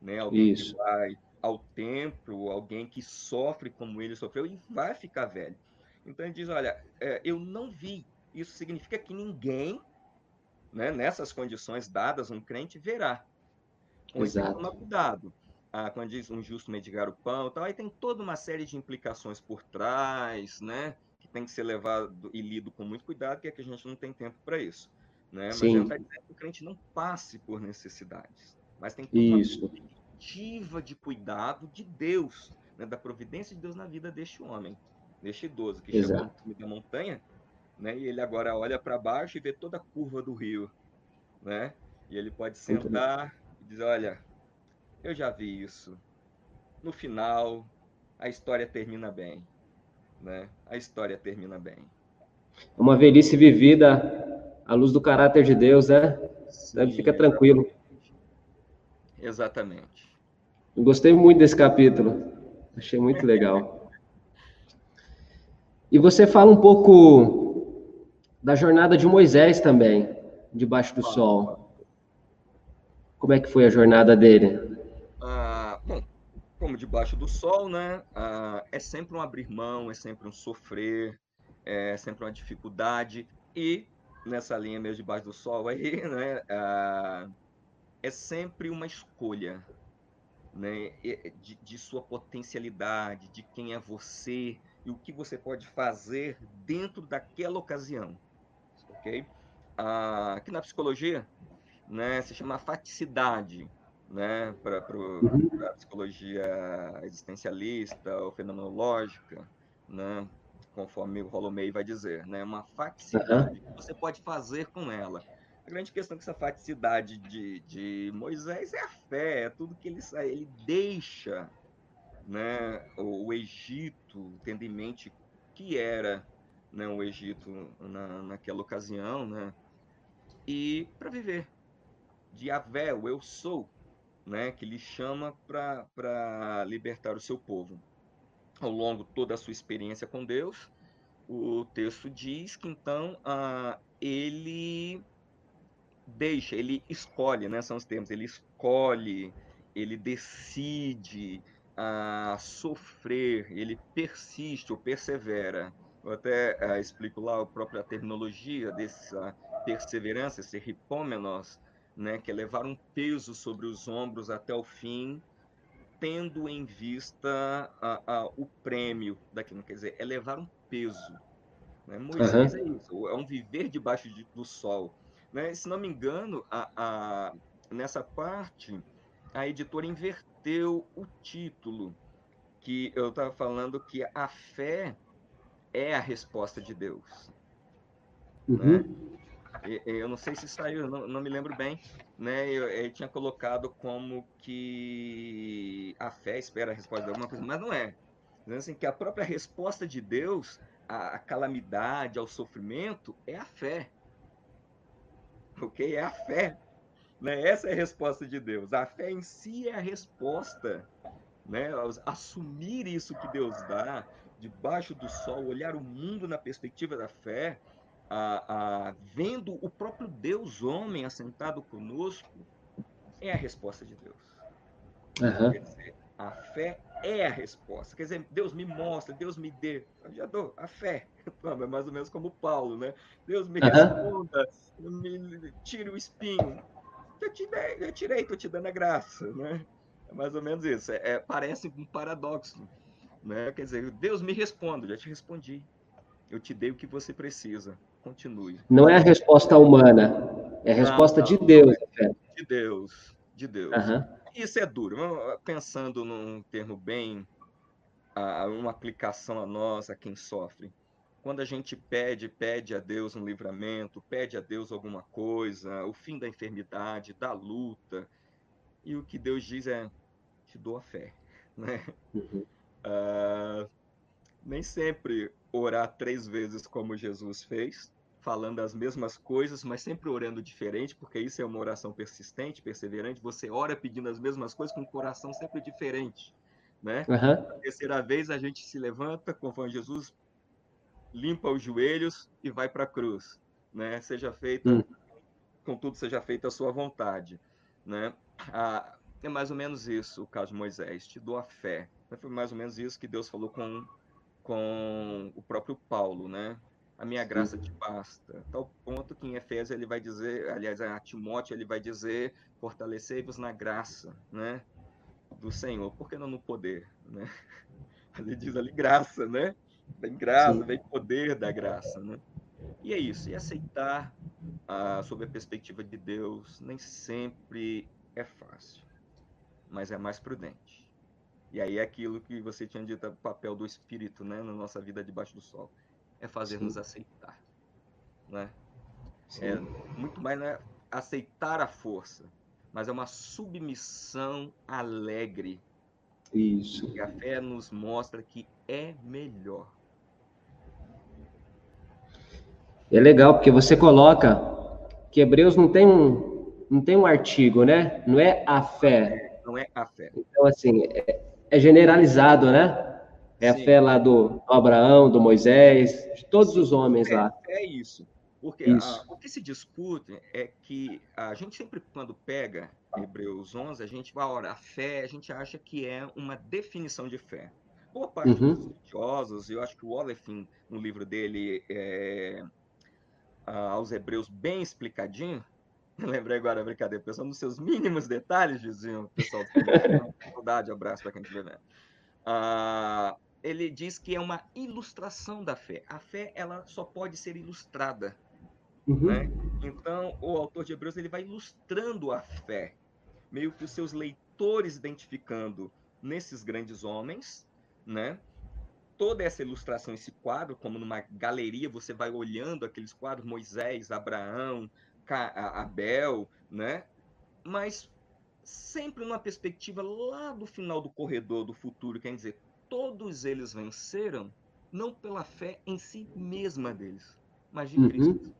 né? Alguém Isso. que vai ao templo, alguém que sofre como ele sofreu e vai ficar velho. Então ele diz, olha, é, eu não vi. Isso significa que ninguém, né, nessas condições dadas, um crente verá. Então, Exato. Tomar cuidado ah, quando diz um justo medigar o pão, tal, aí tem toda uma série de implicações por trás, né? Que tem que ser levado e lido com muito cuidado, que é que a gente não tem tempo para isso. Né? Mas Sim. está dizendo que o crente não passe por necessidades, mas tem isso. uma perspectiva de cuidado de Deus, né? da providência de Deus na vida deste homem, deste idoso que Exato. chegou da montanha, né? E ele agora olha para baixo e vê toda a curva do rio, né? E ele pode sentar e dizer, olha, eu já vi isso. No final, a história termina bem. Né? A história termina bem. Uma velhice vivida à luz do caráter de Deus, né? Sim, fica tranquilo. Exatamente. Eu gostei muito desse capítulo. Achei muito legal. E você fala um pouco da jornada de Moisés também, debaixo do sol. Como é que foi a jornada dele? Ah, bom, como debaixo do sol, né? Ah, é sempre um abrir mão, é sempre um sofrer, é sempre uma dificuldade. E nessa linha mesmo debaixo do sol aí, né? Ah, é sempre uma escolha, né? De, de sua potencialidade, de quem é você, e o que você pode fazer dentro daquela ocasião, ok? Ah, aqui na psicologia, né, se chama faticidade, né, para uhum. a psicologia existencialista ou fenomenológica, né, conforme o Rolomei vai dizer, né, uma faticidade que você pode fazer com ela. A grande questão com essa faticidade de, de Moisés é a fé, é tudo que ele, ele deixa né, o, o Egito, tendo em mente que era né, o Egito na, naquela ocasião, né, e para viver de Avé, o eu sou, né, que lhe chama para libertar o seu povo. Ao longo toda a sua experiência com Deus, o texto diz que então ah, ele deixa, ele escolhe, né, são os termos, ele escolhe, ele decide, a sofrer, ele persiste ou persevera. Eu até uh, explico lá a própria terminologia dessa perseverança, esse hipómenos, né, que é levar um peso sobre os ombros até o fim, tendo em vista o prêmio daquilo. Quer dizer, é levar um peso. Né? Moisés uhum. é isso, é um viver debaixo de, do sol. Né? Se não me engano, a, a, nessa parte, a editora inverteu o título, que eu estava falando que a fé é a resposta de Deus. Uhum. Né? Eu não sei se saiu, não, não me lembro bem, né? Eu, eu, tinha colocado como que a fé espera a resposta de alguma coisa, mas não é. Assim, que a própria resposta de Deus à calamidade, ao sofrimento, é a fé. Ok? É a fé. Né? Essa é a resposta de Deus. A fé em si é a resposta. Né? Assumir isso que Deus dá, debaixo do sol, olhar o mundo na perspectiva da fé, a, a, vendo o próprio Deus homem assentado conosco, é a resposta de Deus. Uhum. Quer dizer, a fé é a resposta. Quer dizer, Deus me mostra, Deus me dê. Eu já dou a fé. É mais ou menos como Paulo, né? Deus me uhum. responda, me tire o espinho eu te dei, eu tirei, tô te dando a graça, né? É mais ou menos isso. É, é, parece um paradoxo, né? Quer dizer, Deus me responde, já te respondi. Eu te dei o que você precisa. Continue. Não é a resposta humana, é a resposta não, não, de Deus. É de Deus, de Deus. Uhum. Isso é duro. Pensando num termo bem, uma aplicação a nós, a quem sofre quando a gente pede, pede a Deus um livramento, pede a Deus alguma coisa, o fim da enfermidade, da luta, e o que Deus diz é: te dou a fé, né? Uhum. Uh, nem sempre orar três vezes como Jesus fez, falando as mesmas coisas, mas sempre orando diferente, porque isso é uma oração persistente, perseverante. Você ora pedindo as mesmas coisas com um coração sempre diferente, né? Uhum. A terceira vez a gente se levanta, conforme Jesus limpa os joelhos e vai para a cruz, né? Seja feita, hum. contudo, seja feita a sua vontade, né? Ah, é mais ou menos isso o caso de Moisés, te dou a fé. Foi mais ou menos isso que Deus falou com, com o próprio Paulo, né? A minha graça te basta. Tal ponto que em Efésios ele vai dizer, aliás, a Timóteo ele vai dizer, fortalecei-vos na graça, né? Do Senhor, por que não no poder, né? Ele diz ali graça, né? Vem graça, Sim. vem poder da graça, né? E é isso. E aceitar ah, sob a perspectiva de Deus nem sempre é fácil, mas é mais prudente. E aí é aquilo que você tinha dito, o papel do Espírito, né, na nossa vida debaixo do sol, é fazer-nos Sim. aceitar, né? Sim. É muito mais né, aceitar a força, mas é uma submissão alegre. Isso. E a fé nos mostra que é melhor. É legal, porque você coloca que Hebreus não tem um, não tem um artigo, né? Não é a fé. Não é a fé. Então, assim, é, é generalizado, né? É Sim. a fé lá do, Abraão, do Moisés, de todos Sim, os homens é, lá. É isso. Porque a, o que se discute é que a gente sempre, quando pega Hebreus 11, a gente vai orar a fé, a gente acha que é uma definição de fé. Boa parte uhum. dos estudiosos, eu acho que o Olefin, no livro dele, é, aos Hebreus, bem explicadinho, lembrei agora, brincadeira, pensando nos seus mínimos detalhes, diziam o pessoal do faculdade, abraço para quem estiver vendo. Ah, ele diz que é uma ilustração da fé. A fé ela só pode ser ilustrada. Uhum. Né? Então, o autor de Hebreus ele vai ilustrando a fé, meio que os seus leitores identificando nesses grandes homens, né? Toda essa ilustração, esse quadro, como numa galeria, você vai olhando aqueles quadros, Moisés, Abraão, Abel, né? Mas sempre numa perspectiva lá do final do corredor do futuro, quer dizer, todos eles venceram não pela fé em si mesma deles, mas de uhum. Cristo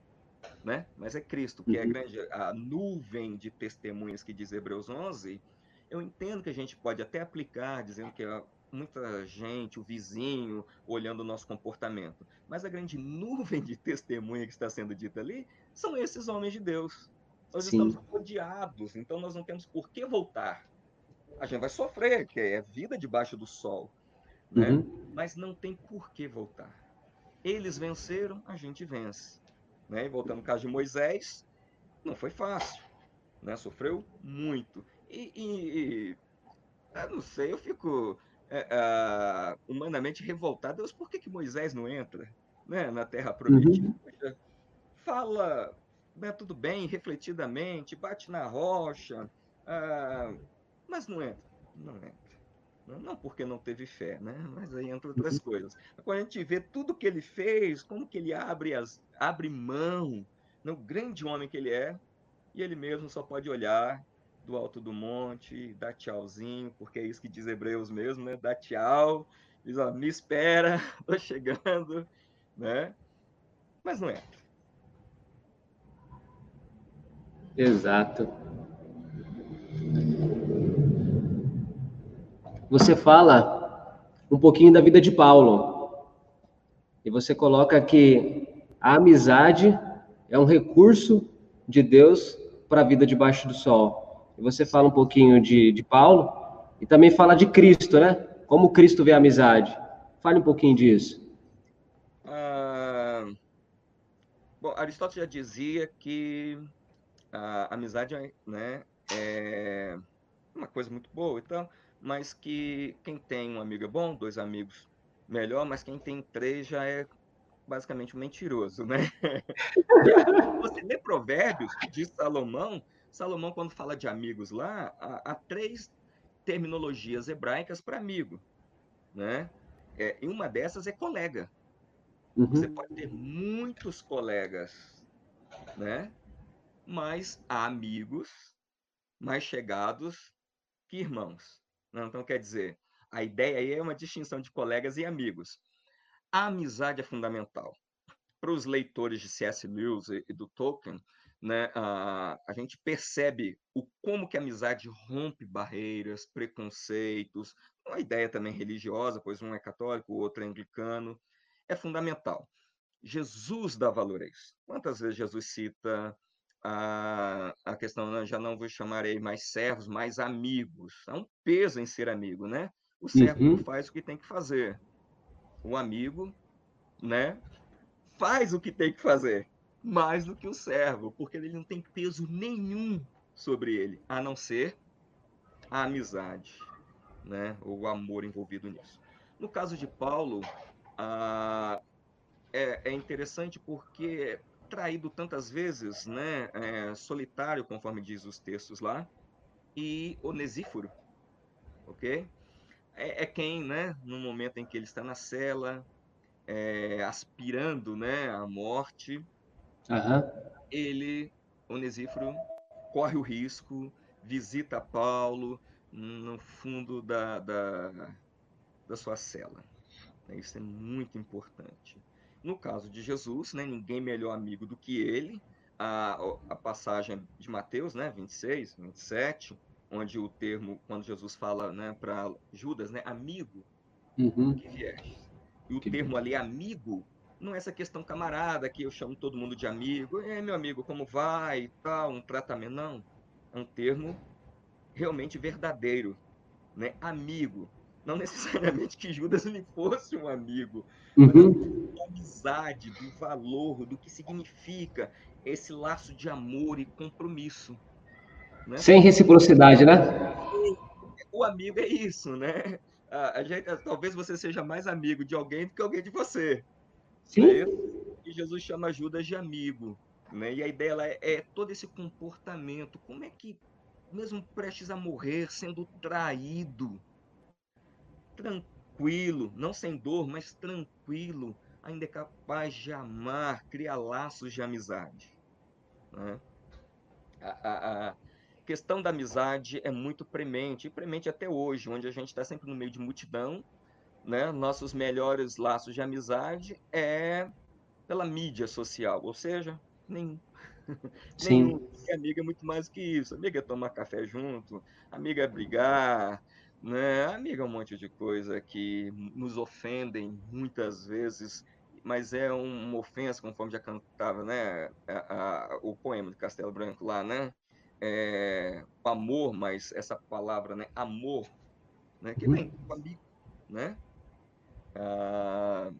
né? Mas é Cristo, que é a uhum. grande a nuvem de testemunhas que diz Hebreus 11. Eu entendo que a gente pode até aplicar, dizendo que muita gente, o vizinho, olhando o nosso comportamento. Mas a grande nuvem de testemunha que está sendo dita ali são esses homens de Deus. Nós Sim. estamos rodeados, então nós não temos por que voltar. A gente vai sofrer, que é vida debaixo do sol, né? Uhum. Mas não tem por que voltar. Eles venceram, a gente vence. Né? E voltando ao caso de Moisés, não foi fácil, né? Sofreu muito. E, e, e eu não sei, eu fico é, humanamente revoltado. Deus, por que, que Moisés não entra né, na Terra Prometida? Uhum. Fala né, tudo bem, refletidamente, bate na rocha, ah, mas não entra, não entra. Não porque não teve fé, né? Mas aí entre outras uhum. coisas. Quando a gente vê tudo que ele fez, como que ele abre, as, abre mão, no grande homem que ele é, e ele mesmo só pode olhar do alto do monte, dar tchauzinho, porque é isso que diz Hebreus mesmo, né? Dá tchau, diz, ó, me espera, tô chegando, né? Mas não entra. Exato. você fala um pouquinho da vida de Paulo. E você coloca que a amizade é um recurso de Deus para a vida debaixo do sol. E você fala um pouquinho de, de Paulo e também fala de Cristo, né? Como Cristo vê a amizade. Fale um pouquinho disso. Ah, bom, Aristóteles já dizia que a amizade né, é uma coisa muito boa. Então, mas que quem tem um amigo é bom, dois amigos melhor, mas quem tem três já é basicamente um mentiroso, né? Você lê Provérbios de Salomão, Salomão, quando fala de amigos lá, há, há três terminologias hebraicas para amigo, né? É, e uma dessas é colega. Uhum. Você pode ter muitos colegas, né? Mas há amigos mais chegados que irmãos. Então, quer dizer, a ideia aí é uma distinção de colegas e amigos. A amizade é fundamental. Para os leitores de C.S. Lewis e do Tolkien, né, a, a gente percebe o como que a amizade rompe barreiras, preconceitos, uma ideia também religiosa, pois um é católico, o outro é anglicano, é fundamental. Jesus dá valor a isso. Quantas vezes Jesus cita a, a questão, já não vos chamarei mais servos, mais amigos. Há um peso em ser amigo, né? O servo uhum. faz o que tem que fazer. O amigo, né, faz o que tem que fazer, mais do que o servo, porque ele não tem peso nenhum sobre ele, a não ser a amizade, né, ou o amor envolvido nisso. No caso de Paulo, ah, é, é interessante porque traído tantas vezes, né, é, solitário, conforme diz os textos lá, e onesíforo, ok? É, é, quem, né, no momento em que ele está na cela, é, aspirando, né, à morte, uhum. ele, onesíforo, corre o risco, visita Paulo no fundo da, da, da sua cela. Isso é muito importante. No caso de Jesus, né, ninguém melhor amigo do que ele. A, a passagem de Mateus, né, 26, 27, onde o termo, quando Jesus fala né, para Judas, né, amigo, uhum. que vieste. E o que termo ali, amigo, não é essa questão camarada, que eu chamo todo mundo de amigo. É, meu amigo, como vai e tal, um tratamento. Não. É um termo realmente verdadeiro, né? Amigo. Não necessariamente que Judas lhe fosse um amigo, uhum. mas amizade, do valor, do que significa esse laço de amor e compromisso. Né? Sem reciprocidade, né? O amigo é isso, né? A, a gente, talvez você seja mais amigo de alguém do que alguém de você. Sim. Né? E Jesus chama Judas de amigo. Né? E a ideia é, é todo esse comportamento. Como é que, mesmo prestes a morrer, sendo traído, tranquilo, não sem dor, mas tranquilo, ainda é capaz de amar, criar laços de amizade. Né? A, a, a, questão da amizade é muito premente, e premente até hoje, onde a gente está sempre no meio de multidão, né? nossos melhores laços de amizade é pela mídia social, ou seja, nenhum. Sim. nenhum. E amiga é muito mais que isso. Amiga é tomar café junto, amiga é brigar, né? Amiga é um monte de coisa que nos ofendem muitas vezes, mas é uma ofensa, conforme já cantava, né? A, a, o poema de Castelo Branco lá, né? É, o amor, mas essa palavra, né? Amor, né? Que vem com amigo, né? Ah,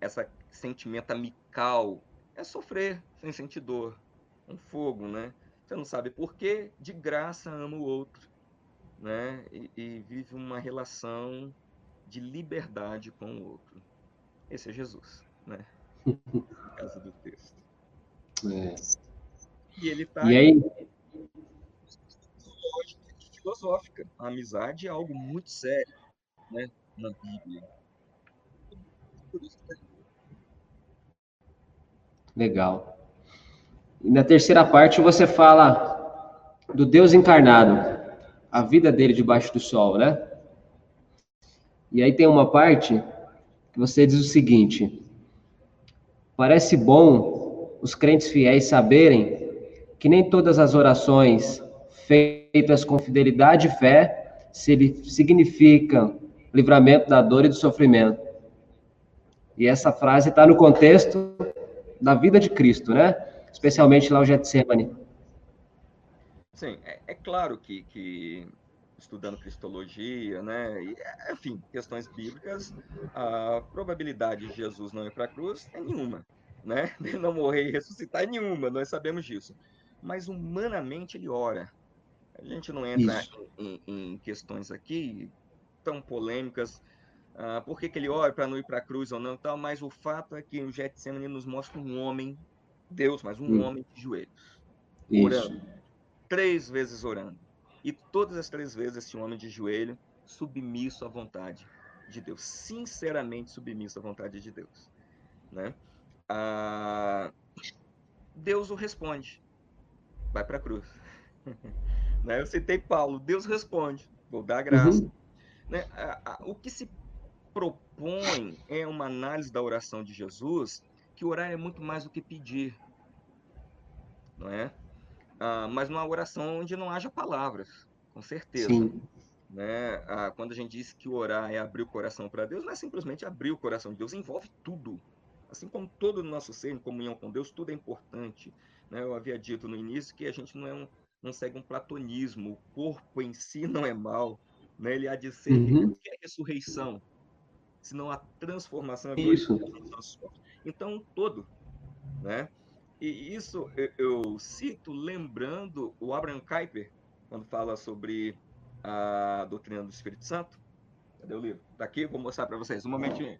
essa sentimento amical é sofrer sem sentir dor, um fogo, né? Você não sabe por quê, de graça ama o outro né? E, e, vive uma relação de liberdade com o outro. Esse é Jesus, né? No caso do texto. É. E ele está e aí? filosófica. A amizade é algo muito sério, né? Na Bíblia. Tá Legal. E na terceira parte você fala do Deus encarnado a vida dele debaixo do sol, né? E aí tem uma parte que você diz o seguinte: parece bom os crentes fiéis saberem que nem todas as orações feitas com fidelidade e fé significam livramento da dor e do sofrimento. E essa frase está no contexto da vida de Cristo, né? Especialmente lá o Getsemane. Sim, é, é claro que, que, estudando cristologia, né, e, enfim, questões bíblicas, a probabilidade de Jesus não ir para a cruz é nenhuma, né? Não morrer e ressuscitar é nenhuma, nós sabemos disso. Mas humanamente ele ora. A gente não entra em, em, questões aqui tão polêmicas, uh, por que, que ele ora para não ir para a cruz ou não, tal, mas o fato é que o Getsemane nos mostra um homem, Deus, mas um hum. homem de joelhos, Isso. orando três vezes orando. E todas as três vezes esse homem de joelho, submisso à vontade de Deus, sinceramente submisso à vontade de Deus. Né? Ah, Deus o responde, vai para a cruz. né? Eu citei Paulo, Deus responde, vou dar graça. Uhum. Né? o que se propõe é uma análise da oração de Jesus, que orar é muito mais do que pedir, não é? uh, mas numa oração onde não haja palavras, com certeza. Sim. Né? Uh, quando a gente diz que orar é abrir o coração para Deus, não é simplesmente abrir o coração de Deus, envolve tudo. Assim como todo o nosso ser em comunhão com Deus, tudo é importante. Né? Eu havia dito no início que a gente não, é um, não segue um platonismo, o corpo em si não é mal, né? ele há de ser uhum. que é ressurreição, senão a transformação é Isso. Então, todo, né? E isso eu, cito lembrando o Abraham Kuyper, quando fala sobre a doutrina do Espírito Santo. Cadê o livro? Tá aqui, vou mostrar para vocês. Um momentinho.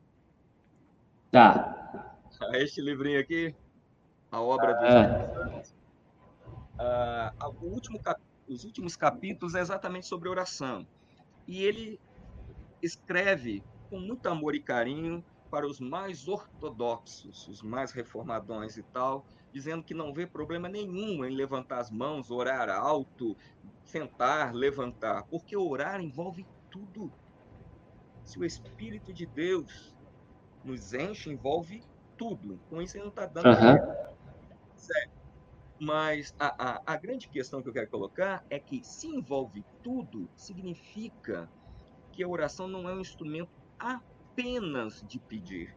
Tá. Este livrinho aqui, a obra do. Ah, o último cap... Os últimos capítulos é exatamente sobre oração. E ele escreve com muito amor e carinho para os mais ortodoxos, os mais reformadões e tal, dizendo que não vê problema nenhum em levantar as mãos, orar alto, sentar, levantar, porque orar envolve tudo. Se o Espírito de Deus nos enche, envolve tudo. Com isso, ele não está dando. Uhum. Certo. Mas a, a, a grande questão que eu quero colocar é que se envolve tudo, significa que a oração não é um instrumento apenas de pedir,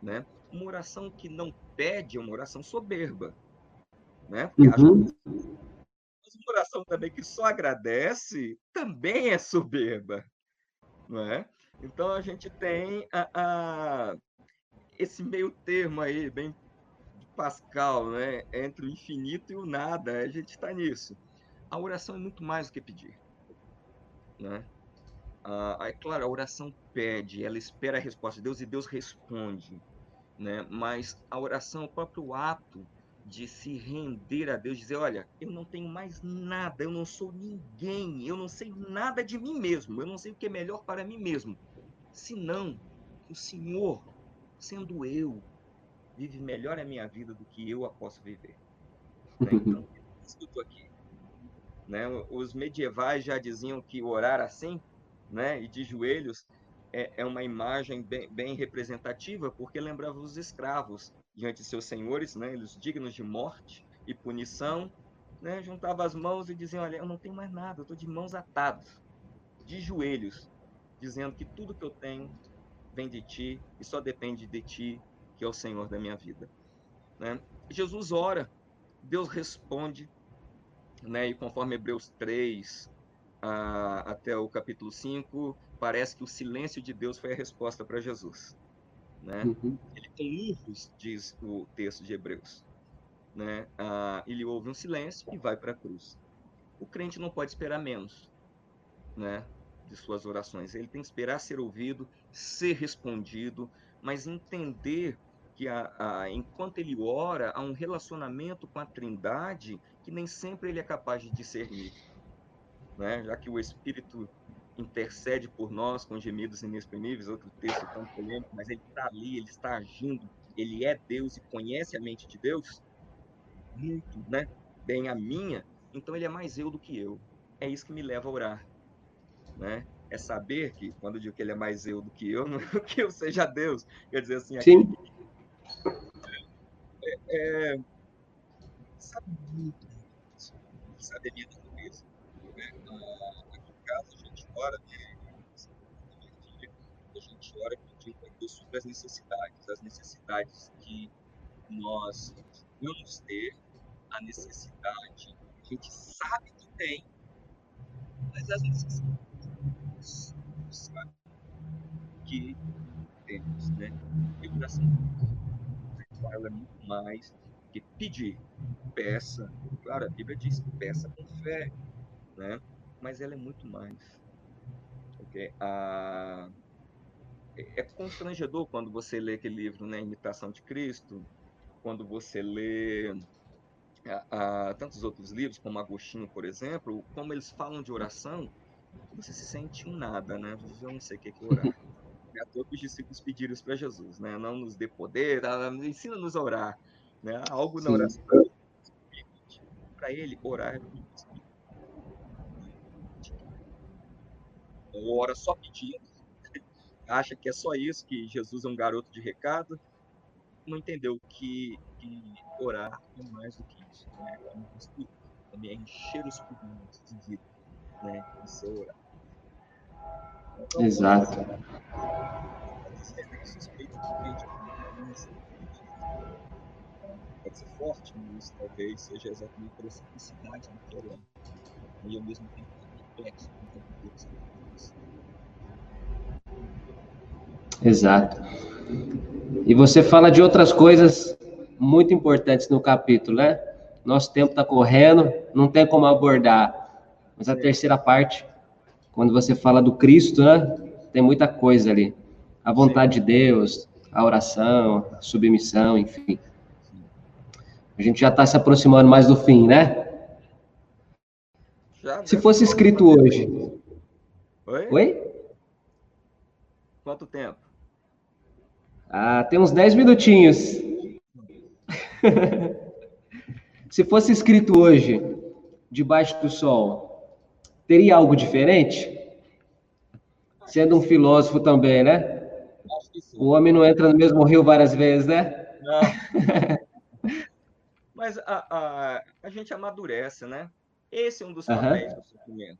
né? Uma oração que não pede é uma oração soberba, né? Uhum. uma oração também que só agradece também é soberba, não é? Então a gente tem a, a, esse meio termo aí, bem de Pascal, né? Entre o infinito e o nada, a gente está nisso. A oração é muito mais do que pedir, né? Ah, é claro, a oração pede, ela espera a resposta de Deus e Deus responde, né? Mas a oração, o próprio ato de se render a Deus, dizer, olha, eu não tenho mais nada, eu não sou ninguém, eu não sei nada de mim mesmo, eu não sei o que é melhor para mim mesmo, senão o Senhor, sendo eu, vive melhor a minha vida do que eu a posso viver. Né? Então, estou aqui. Né? Os medievais já diziam que orar assim, né, e de joelhos, é, é uma imagem bem, bem, representativa, porque lembrava os escravos diante de seus senhores, né, eles dignos de morte e punição, né, juntava as mãos e diziam: Olha, eu não tenho mais nada, eu estou de mãos atadas, de joelhos, dizendo que tudo que eu tenho vem de ti e só depende de ti, que é o Senhor da minha vida. Né? Jesus ora, Deus responde, né? e conforme Hebreus 3, a, até o capítulo 5, parece que o silêncio de Deus foi a resposta para Jesus. Né? Uhum. Ele tem urros, diz o texto de Hebreus. Né? Ah, ele ouve um silêncio e vai para a cruz. O crente não pode esperar menos né, de suas orações. Ele tem que esperar ser ouvido, ser respondido, mas entender que a, a, enquanto ele ora, há um relacionamento com a Trindade que nem sempre ele é capaz de discernir né? já que o Espírito intercede por nós com gemidos inexprimíveis, outro texto tão polêmico, mas ele está ali, ele está agindo, ele é Deus e conhece a mente de Deus muito, né? Bem a minha, então ele é mais eu do que eu. É isso que me leva a orar, né? É saber que, quando eu digo que ele é mais eu do que eu, não é que eu seja Deus. Quer dizer assim, Sim. É, é, sabe muito, sabe a minha aqui em casa, a gente ora, né? A gente ora pedindo a Deus sobre as necessidades, as necessidades que nós vamos ter, a necessidade que a gente sabe que tem, mas as necessidades não sabe que temos, né? E oração fala muito mais que pedir, peça. Claro, a Bíblia diz peça com fé, né? Mas ela é muito mais. Okay? A... É, é constrangedor quando você lê aquele livro, né, Imitação de Cristo, quando você lê a, a, tantos outros livros, como Agostinho, por exemplo, como eles falam de oração, você se sente um nada, né? Eu não sei o que é orar. É a todos os discípulos pediram isso para Jesus, né? Não nos dê poder, ensina-nos a orar, né? Algo na Sim. oração. Para ele, orar é ou ora só pedindo, acha que é só isso, que Jesus é um garoto de recado, não entendeu que, que orar é mais do que isso, né? é também é encher os pulmões de vida, né? Isso é orar. Então, Exato. Pode ser forte, mas talvez seja exatamente pela simplicidade do é orar. E ao mesmo tempo complexo, complexo. Exato. E você fala de outras coisas muito importantes no capítulo, né? Nosso tempo está correndo, não tem como abordar. Mas a terceira parte, quando você fala do Cristo, né? Tem muita coisa ali. A vontade Sim. de Deus, a oração, a submissão, enfim. A gente já está se aproximando mais do fim, né? Já, se fosse escrito hoje. Oi? Oi? Quanto tempo? Ah, tem uns 10 minutinhos. Se fosse escrito hoje, debaixo do sol, teria algo diferente? Sendo um filósofo também, né? O homem não entra no mesmo rio várias vezes, né? Não. Mas a, a, a gente amadurece, né? Esse é um dos papéis uhum. do sofrimento.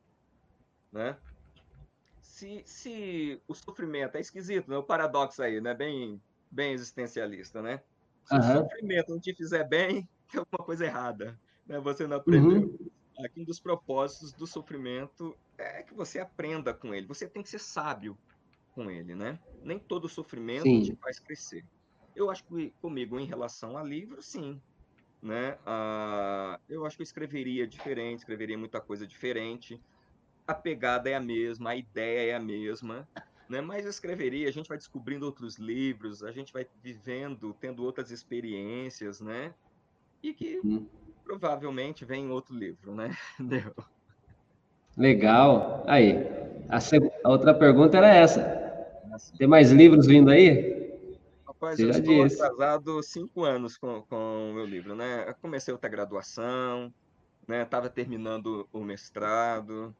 Né? Se, se o sofrimento é esquisito, né? o paradoxo aí, né? Bem, bem existencialista, né? Se uhum. o sofrimento não te fizer bem, tem alguma coisa errada, né? Você não aprendeu. Uhum. Aqui um dos propósitos do sofrimento é que você aprenda com ele. Você tem que ser sábio com ele, né? Nem todo sofrimento sim. te faz crescer. Eu acho que comigo, em relação a livro, sim. Né? Ah, eu acho que eu escreveria diferente, escreveria muita coisa diferente. A pegada é a mesma, a ideia é a mesma, né? Mas eu escreveria, a gente vai descobrindo outros livros, a gente vai vivendo, tendo outras experiências, né? E que hum. provavelmente vem outro livro, né? Legal. Aí, a, a outra pergunta era essa. Tem mais livros vindo aí? Rapaz, Você eu estou disse. atrasado cinco anos com, com o meu livro, né? Eu comecei outra graduação, né? Estava terminando o mestrado,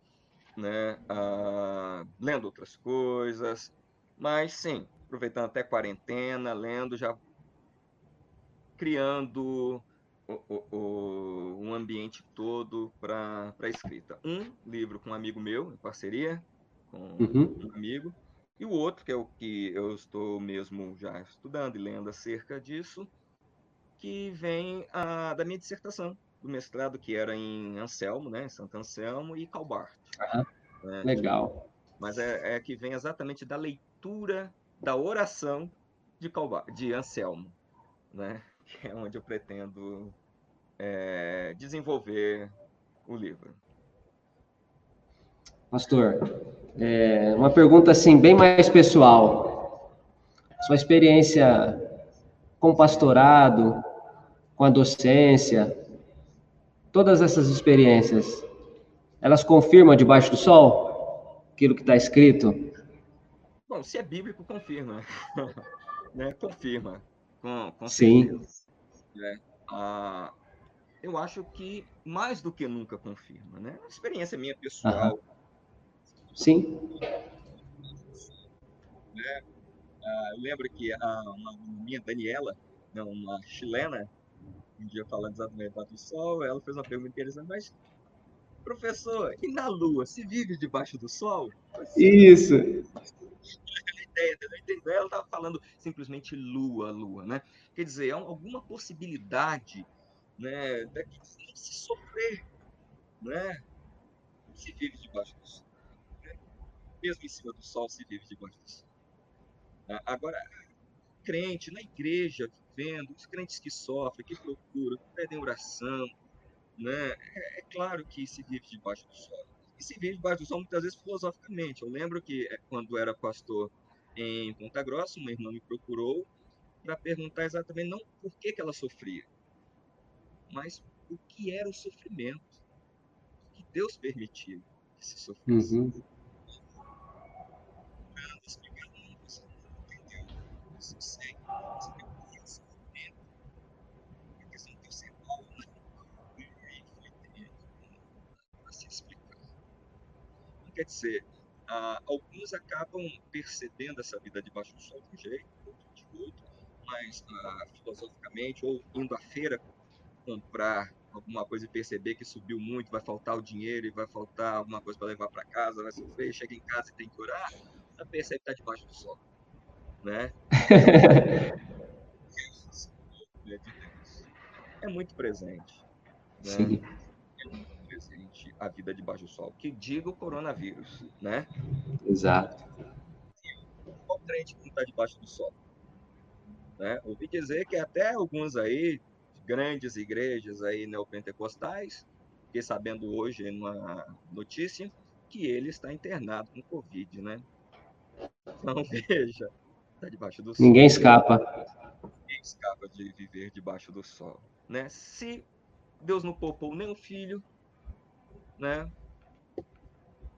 né? Ah, lendo outras coisas, mas sim, aproveitando até quarentena, lendo, já criando o, o, o, um ambiente todo para a escrita. Um livro com um amigo meu, em parceria com uhum. um amigo, e o outro, que é o que eu estou mesmo já estudando e lendo acerca disso, que vem a, da minha dissertação do mestrado, que era em Anselmo, né, Santo Anselmo e Calbart. Né? Legal. Mas é, é, que vem exatamente da leitura da oração de, Calbart, de Anselmo, né, que é onde eu pretendo é, desenvolver o livro. Pastor, é, uma pergunta assim bem mais pessoal. Sua experiência com o pastorado, com a docência, todas essas experiências, elas confirmam debaixo do sol aquilo que está escrito? Bom, se é bíblico, confirma. né? Confirma. Com, com Sim. Né? Ah, eu acho que mais do que nunca confirma. Né? Uma experiência minha pessoal. Sim. Né? Ah, eu lembro que a, uma minha Daniela, né, uma chilena, um dia falando exatamente do sol, ela fez uma pergunta interessante, mas professor, e na Lua, se vive debaixo do sol? Assim, Isso. Entendeu? Ela estava falando simplesmente Lua, Lua, né? Quer dizer, há alguma possibilidade, né, daqui de se sofrer, né? Se vive debaixo do sol mesmo em cima do sol se vive debaixo do sol. Agora, crente na igreja, vivendo, os crentes que sofrem, que procuram, que pedem oração, né? É, é, claro que se vive debaixo do sol. E se vive debaixo do sol muitas vezes filosoficamente. Eu lembro que é, quando era pastor em Ponta Grossa, uma irmã me procurou para perguntar exatamente não por que, que ela sofria, mas o que era o sofrimento que Deus permitiu que se sofresse. Uhum. Quer dizer, ah, alguns acabam percebendo essa vida debaixo do sol de um jeito, outro de outro, mas ah, filosoficamente, ou indo à feira comprar alguma coisa e perceber que subiu muito, vai faltar o dinheiro e vai faltar alguma coisa para levar para casa, vai sofrer, chega em casa e tem que orar, já percebe que está debaixo do sol, né? é muito presente. Né? Sim a vida debaixo do sol. Que diga o coronavírus, né? Exato. Qual crente que não está debaixo do sol? Né? Ouvi dizer que até alguns aí, grandes igrejas aí neopentecostais, fiquei sabendo hoje numa notícia que ele está internado com Covid, né? Então, veja, está debaixo do sol. Ninguém escapa. Ninguém escapa de viver debaixo do sol, né? Se Deus não poupou nem o filho, né?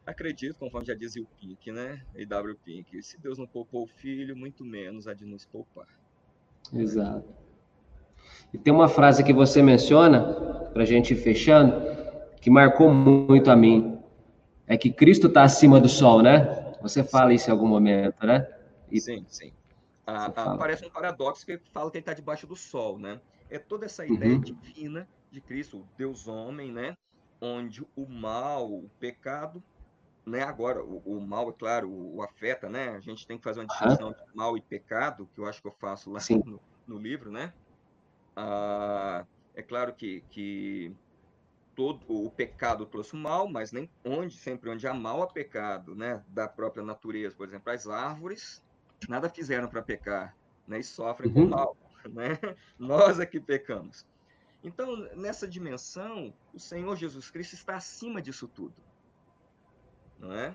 Acredito, conforme já dizia o Pink, né? E.W. Pink, se Deus não poupou o filho, muito menos há de nos poupar. Exato. E tem uma frase que você menciona, para a gente ir fechando, que marcou muito a mim. É que Cristo está acima do sol, né? Você fala isso em algum momento, né? E... Sim, sim. Ah, ah, parece um paradoxo que fala que ele está debaixo do sol, né? É toda essa ideia uhum. divina de Cristo, Deus homem, né? Onde o mal, o pecado, né, agora, o, o, mal, é claro, o, o, afeta, né? A gente tem que fazer uma distinção de mal e pecado, que eu acho que eu faço lá no, no, livro, né? Ah, é claro que, que todo o pecado trouxe o mal, mas nem onde, sempre onde há mal há pecado, né? Da própria natureza, por exemplo, as árvores nada fizeram para pecar, né? E sofrem uhum. com mal, né? Nós é que pecamos. Então, nessa dimensão, o Senhor Jesus Cristo está acima disso tudo não é?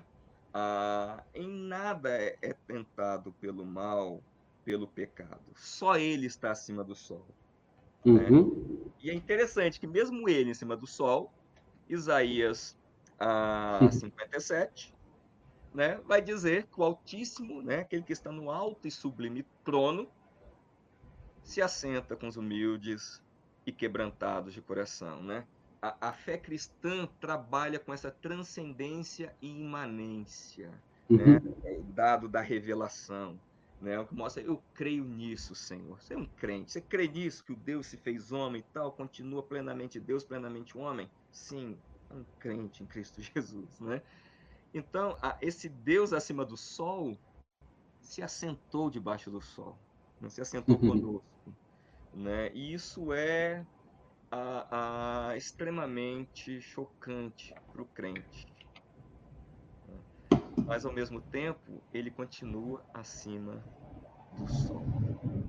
Ah, em nada é, é tentado pelo mal, pelo pecado. Só ele está acima do sol. Né? Uhum. Né? E é interessante que mesmo ele em cima do sol, Isaías ah, 57, né, vai dizer que o Altíssimo, né, aquele que está no alto e sublime trono, se assenta com os humildes e quebrantados de coração, né? a, a, fé cristã trabalha com essa transcendência e imanência, uhum. né? É dado da revelação. Né? O que mostra, eu creio nisso, Senhor. Você é um crente, você crê nisso, que o Deus se fez homem e tal, continua plenamente Deus, plenamente homem? Sim, é um crente em Cristo Jesus, né? Então, esse Deus acima do sol se assentou debaixo do sol, não se assentou uhum. conosco, né? E isso é a, a extremamente chocante para o crente. Mas, ao mesmo tempo, ele continua acima do sol.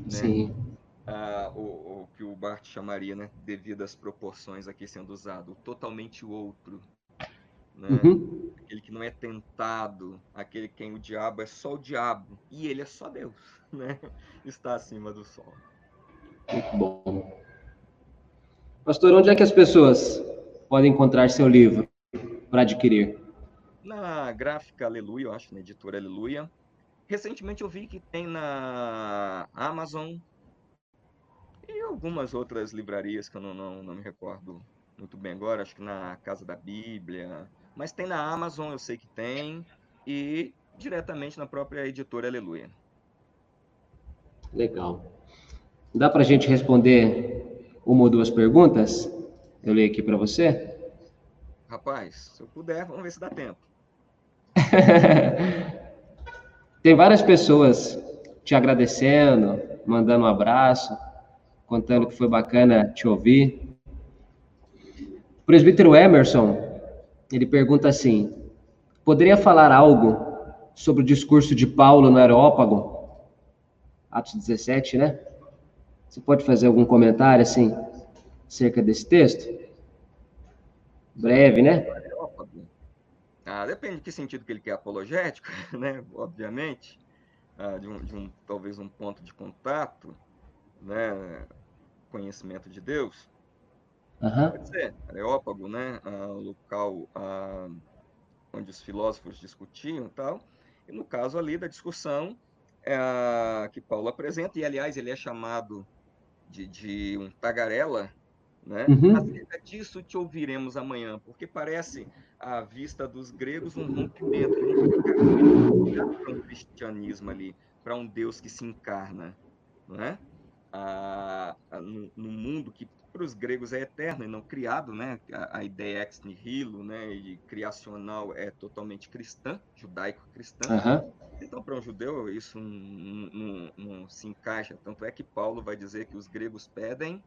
Né? Sim. Ah, o, o, que o Bart chamaria, né, devido às proporções aqui sendo usado, totalmente outro. Né? Uhum. Aquele que não é tentado, aquele quem o diabo é só o diabo e ele é só Deus, né? Está acima do sol. Muito bom. Pastor, onde é que as pessoas podem encontrar seu livro para adquirir? Na gráfica Aleluia, eu acho, na editora Aleluia. Recentemente eu vi que tem na Amazon e algumas outras livrarias que eu não, não, não me recordo muito bem agora, acho que na Casa da Bíblia. Mas tem na Amazon, eu sei que tem, e diretamente na própria editora Aleluia. Legal. Dá para a gente responder uma ou duas perguntas. Eu leio aqui para você. Rapaz, se eu puder, vamos ver se dá tempo. Tem várias pessoas te agradecendo, mandando um abraço, contando que foi bacana te ouvir. O presbítero Emerson, ele pergunta assim: poderia falar algo sobre o discurso de Paulo no Areópago? Atos 17, né? Você pode fazer algum comentário assim acerca desse texto? Breve, né? Ah, depende de que sentido que ele quer apologético, né? Obviamente, ah, de, um, de um talvez um ponto de contato, né? Conhecimento de Deus. Uhum. Pode ser, Areópago, né? Ah, o local ah, onde os filósofos discutiam e tal. E no caso ali da discussão é, que Paulo apresenta, e aliás ele é chamado de, de um tagarela, né? Uhum. Acerca disso te ouviremos amanhã, porque parece, à vista dos gregos, um rompimento, um para um cristianismo ali, para um Deus que se encarna, né? Ah, no, no, mundo que para os gregos é eterno e não criado, né? A, a ideia ex nihilo, né? E criacional é totalmente cristã, judaico-cristã. Uhum. Então, para um judeu, isso não, não, não, se encaixa. Tanto é que Paulo vai dizer que os gregos pedem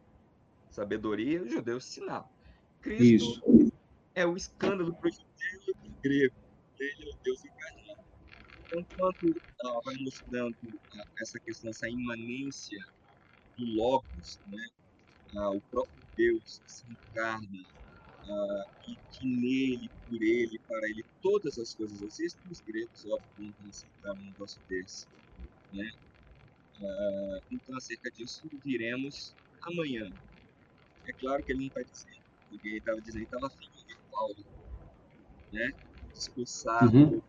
sabedoria, os judeus sinal. Cristo isso. é o escândalo para o judeu e para o grego. Ele é o Deus encarnado. Então, quando ela vai mostrando essa questão, essa imanência do Logos, né? Ah, o próprio Deus se encarna ah, e que nele, por ele, para ele, todas as coisas existem. Os gregos, óbvio, não aceitaram um negócio desse. Né? Ah, então, acerca disso, viremos amanhã. É claro que ele não está dizendo, porque ele estava dizendo que estava afim de Paulo, né? Expulsar uhum.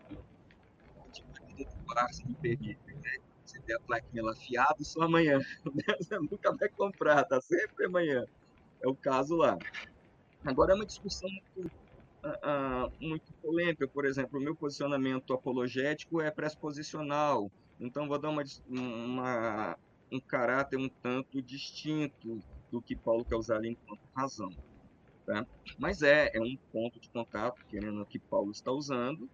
tipo, de se me permite, né? Tem a plaquinha lá fiado só amanhã. Nunca vai comprar, tá sempre amanhã. É o caso lá. Agora é uma discussão muito, uh, uh, muito polêmica. Por exemplo, o meu posicionamento apologético é presposicional. Então, vou dar uma, uma, um caráter um tanto distinto do que Paulo quer usar enquanto razão. Tá? Mas é, é um ponto de contato, querendo que Paulo está usando,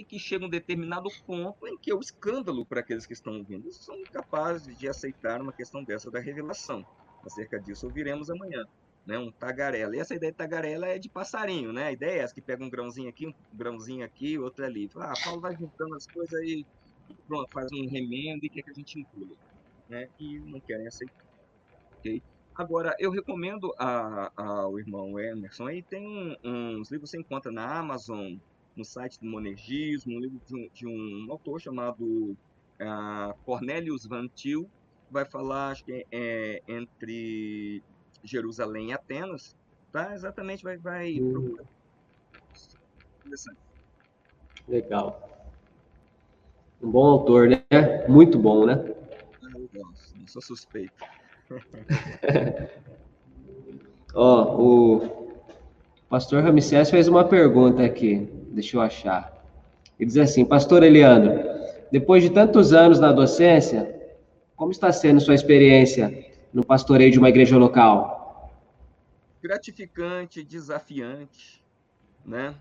e que chega um determinado ponto em que é o escândalo para aqueles que estão ouvindo são incapazes de aceitar uma questão dessa da revelação. Acerca disso ouviremos amanhã. Né, um tagarela. E essa ideia de tagarela é de passarinho, né? A ideia é essa, que pega um grãozinho aqui, um grãozinho aqui, outro ali. Ah, Paulo vai juntando as coisas aí, pronto, faz um remendo e quer que a gente inclua. Né? E não querem aceitar. Okay? Agora, eu recomendo ao irmão Emerson, aí tem um, uns livros que você encontra na Amazon, no site do Monergismo, um livro de um, de um autor chamado uh, Cornelius Van Til, vai falar, acho que é, é, entre Jerusalém e Atenas, tá? Exatamente, vai, vai hum. Legal. Um bom autor, né? Muito bom, né? Ah, eu gosto, não sou suspeito. Ó, o pastor Ramsés fez uma pergunta aqui, deixa eu achar. Ele diz assim: Pastor Eliandro, depois de tantos anos na docência, como está sendo sua experiência no pastoreio de uma igreja local? Gratificante, desafiante, né?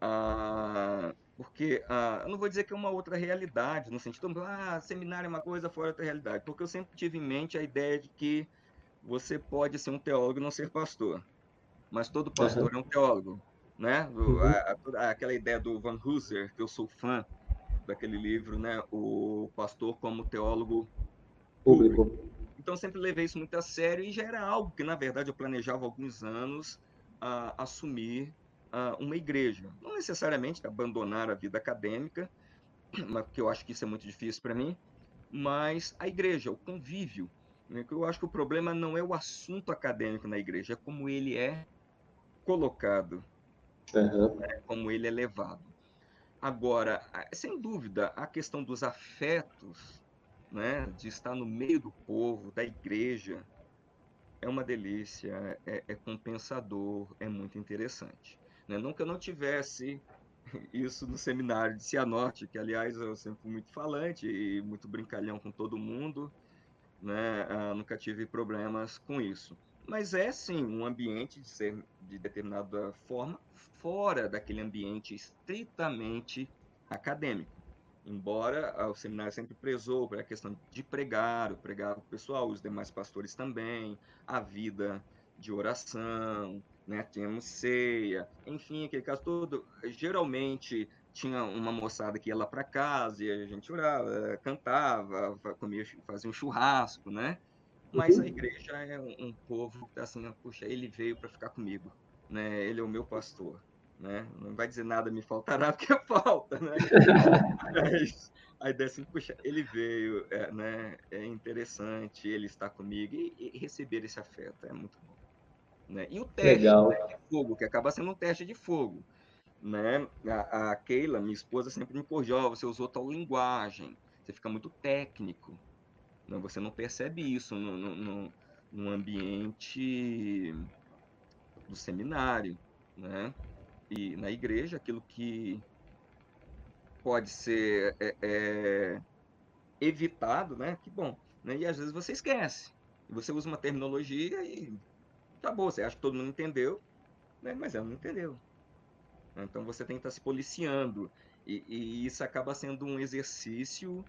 Ah, porque ah, eu não vou dizer que é uma outra realidade, no sentido, ah, seminário é uma coisa, fora outra realidade, porque eu sempre tive em mente a ideia de que você pode ser um teólogo e não ser pastor, mas todo pastor uhum. é um teólogo, né? Uhum. A, a, aquela ideia do Van Hooser, que eu sou fã daquele livro, né? O pastor como teólogo público. público. Então sempre levei isso muito a sério e já era algo que na verdade eu planejava há alguns anos uh, assumir uh, uma igreja. Não necessariamente abandonar a vida acadêmica, porque eu acho que isso é muito difícil para mim, mas a igreja, o convívio. Né? Eu acho que o problema não é o assunto acadêmico na igreja, é como ele é colocado, uhum. né? como ele é levado. Agora, sem dúvida, a questão dos afetos, né, de estar no meio do povo, da igreja, é uma delícia, é, é compensador, é muito interessante. Né? Não eu não tivesse isso no seminário de Cianorte, que, aliás, eu sempre fui muito falante e muito brincalhão com todo mundo, né? Ah, nunca tive problemas com isso. Mas é, sim, um ambiente de ser de determinada forma fora daquele ambiente estritamente acadêmico. Embora ah, o seminário sempre prezou para a questão de pregar, o pregar o pessoal, os demais pastores também, a vida de oração, né? Tínhamos ceia, enfim, aquele caso todo. Geralmente tinha uma moçada que ia lá para casa e a gente orava, cantava, comia, fazia um churrasco, né? Mas a uhum. igreja é um, um povo que assim, puxa, ele veio para ficar comigo, né? Ele é o meu pastor, né? Não vai dizer nada me faltará porque falta, né? Mas a ideia assim, puxa, ele veio, é, né? É interessante, ele está comigo e, e receber esse afeto é muito bom. Né? E o teste né, de fogo, que acaba sendo um teste de fogo. Né? A, a Keila, minha esposa, sempre me corrigiu, você usou tal linguagem, você fica muito técnico. Né? Você não percebe isso no, no, no, no ambiente do seminário. Né? E na igreja, aquilo que pode ser é, é, evitado, né? Que bom. Né? E às vezes você esquece. Você usa uma terminologia e Acabou, você acha que todo mundo entendeu, né? mas ela não entendeu. Então você tem que estar se policiando. E, e isso acaba sendo um exercício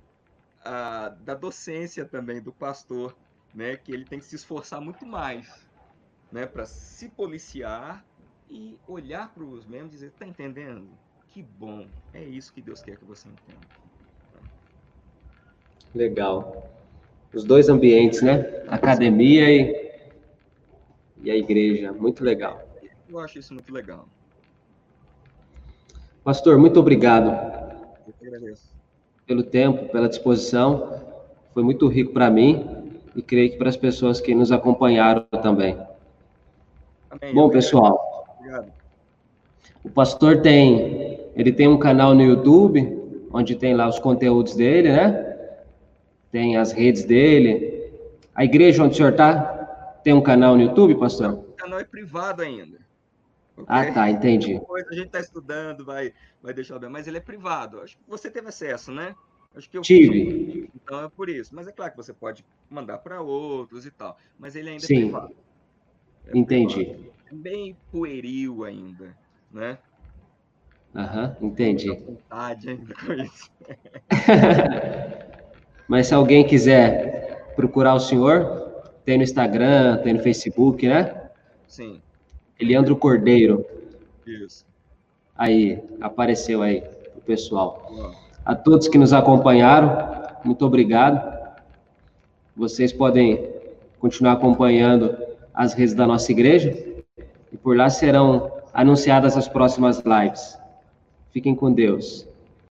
ah, da docência também, do pastor, né? que ele tem que se esforçar muito mais né? para se policiar e olhar para os membros e dizer: está entendendo? Que bom, é isso que Deus quer que você entenda. Legal. Os dois ambientes, né? Academia e e a igreja. Muito legal. Eu acho isso muito legal. Pastor, muito obrigado. Eu agradeço. Pelo tempo, pela disposição. Foi muito rico para mim e creio que para as pessoas que nos acompanharam também. Amém. Bom, pessoal. Obrigado. O pastor tem, ele tem um canal no YouTube, onde tem lá os conteúdos dele, né? Tem as redes dele. A igreja onde o senhor está, tem um canal no YouTube, pastor? O canal é privado ainda. Okay? Ah, tá, entendi. Depois a gente está estudando, vai, vai deixar bem, mas ele é privado. Acho que você teve acesso, né? Acho que eu tive. Então é por isso. Mas é claro que você pode mandar para outros e tal, mas ele ainda é Sim. é privado. É entendi. Privado. É bem pueril ainda, né? Aham, uhum, entendi. vontade ainda com isso. Mas se alguém quiser procurar o senhor, tem no Instagram, tem no Facebook, né? Sim. Eliandro Cordeiro. Isso. Aí, apareceu aí o pessoal. A todos que nos acompanharam, muito obrigado. Vocês podem continuar acompanhando as redes da nossa igreja e por lá serão anunciadas as próximas lives. Fiquem com Deus.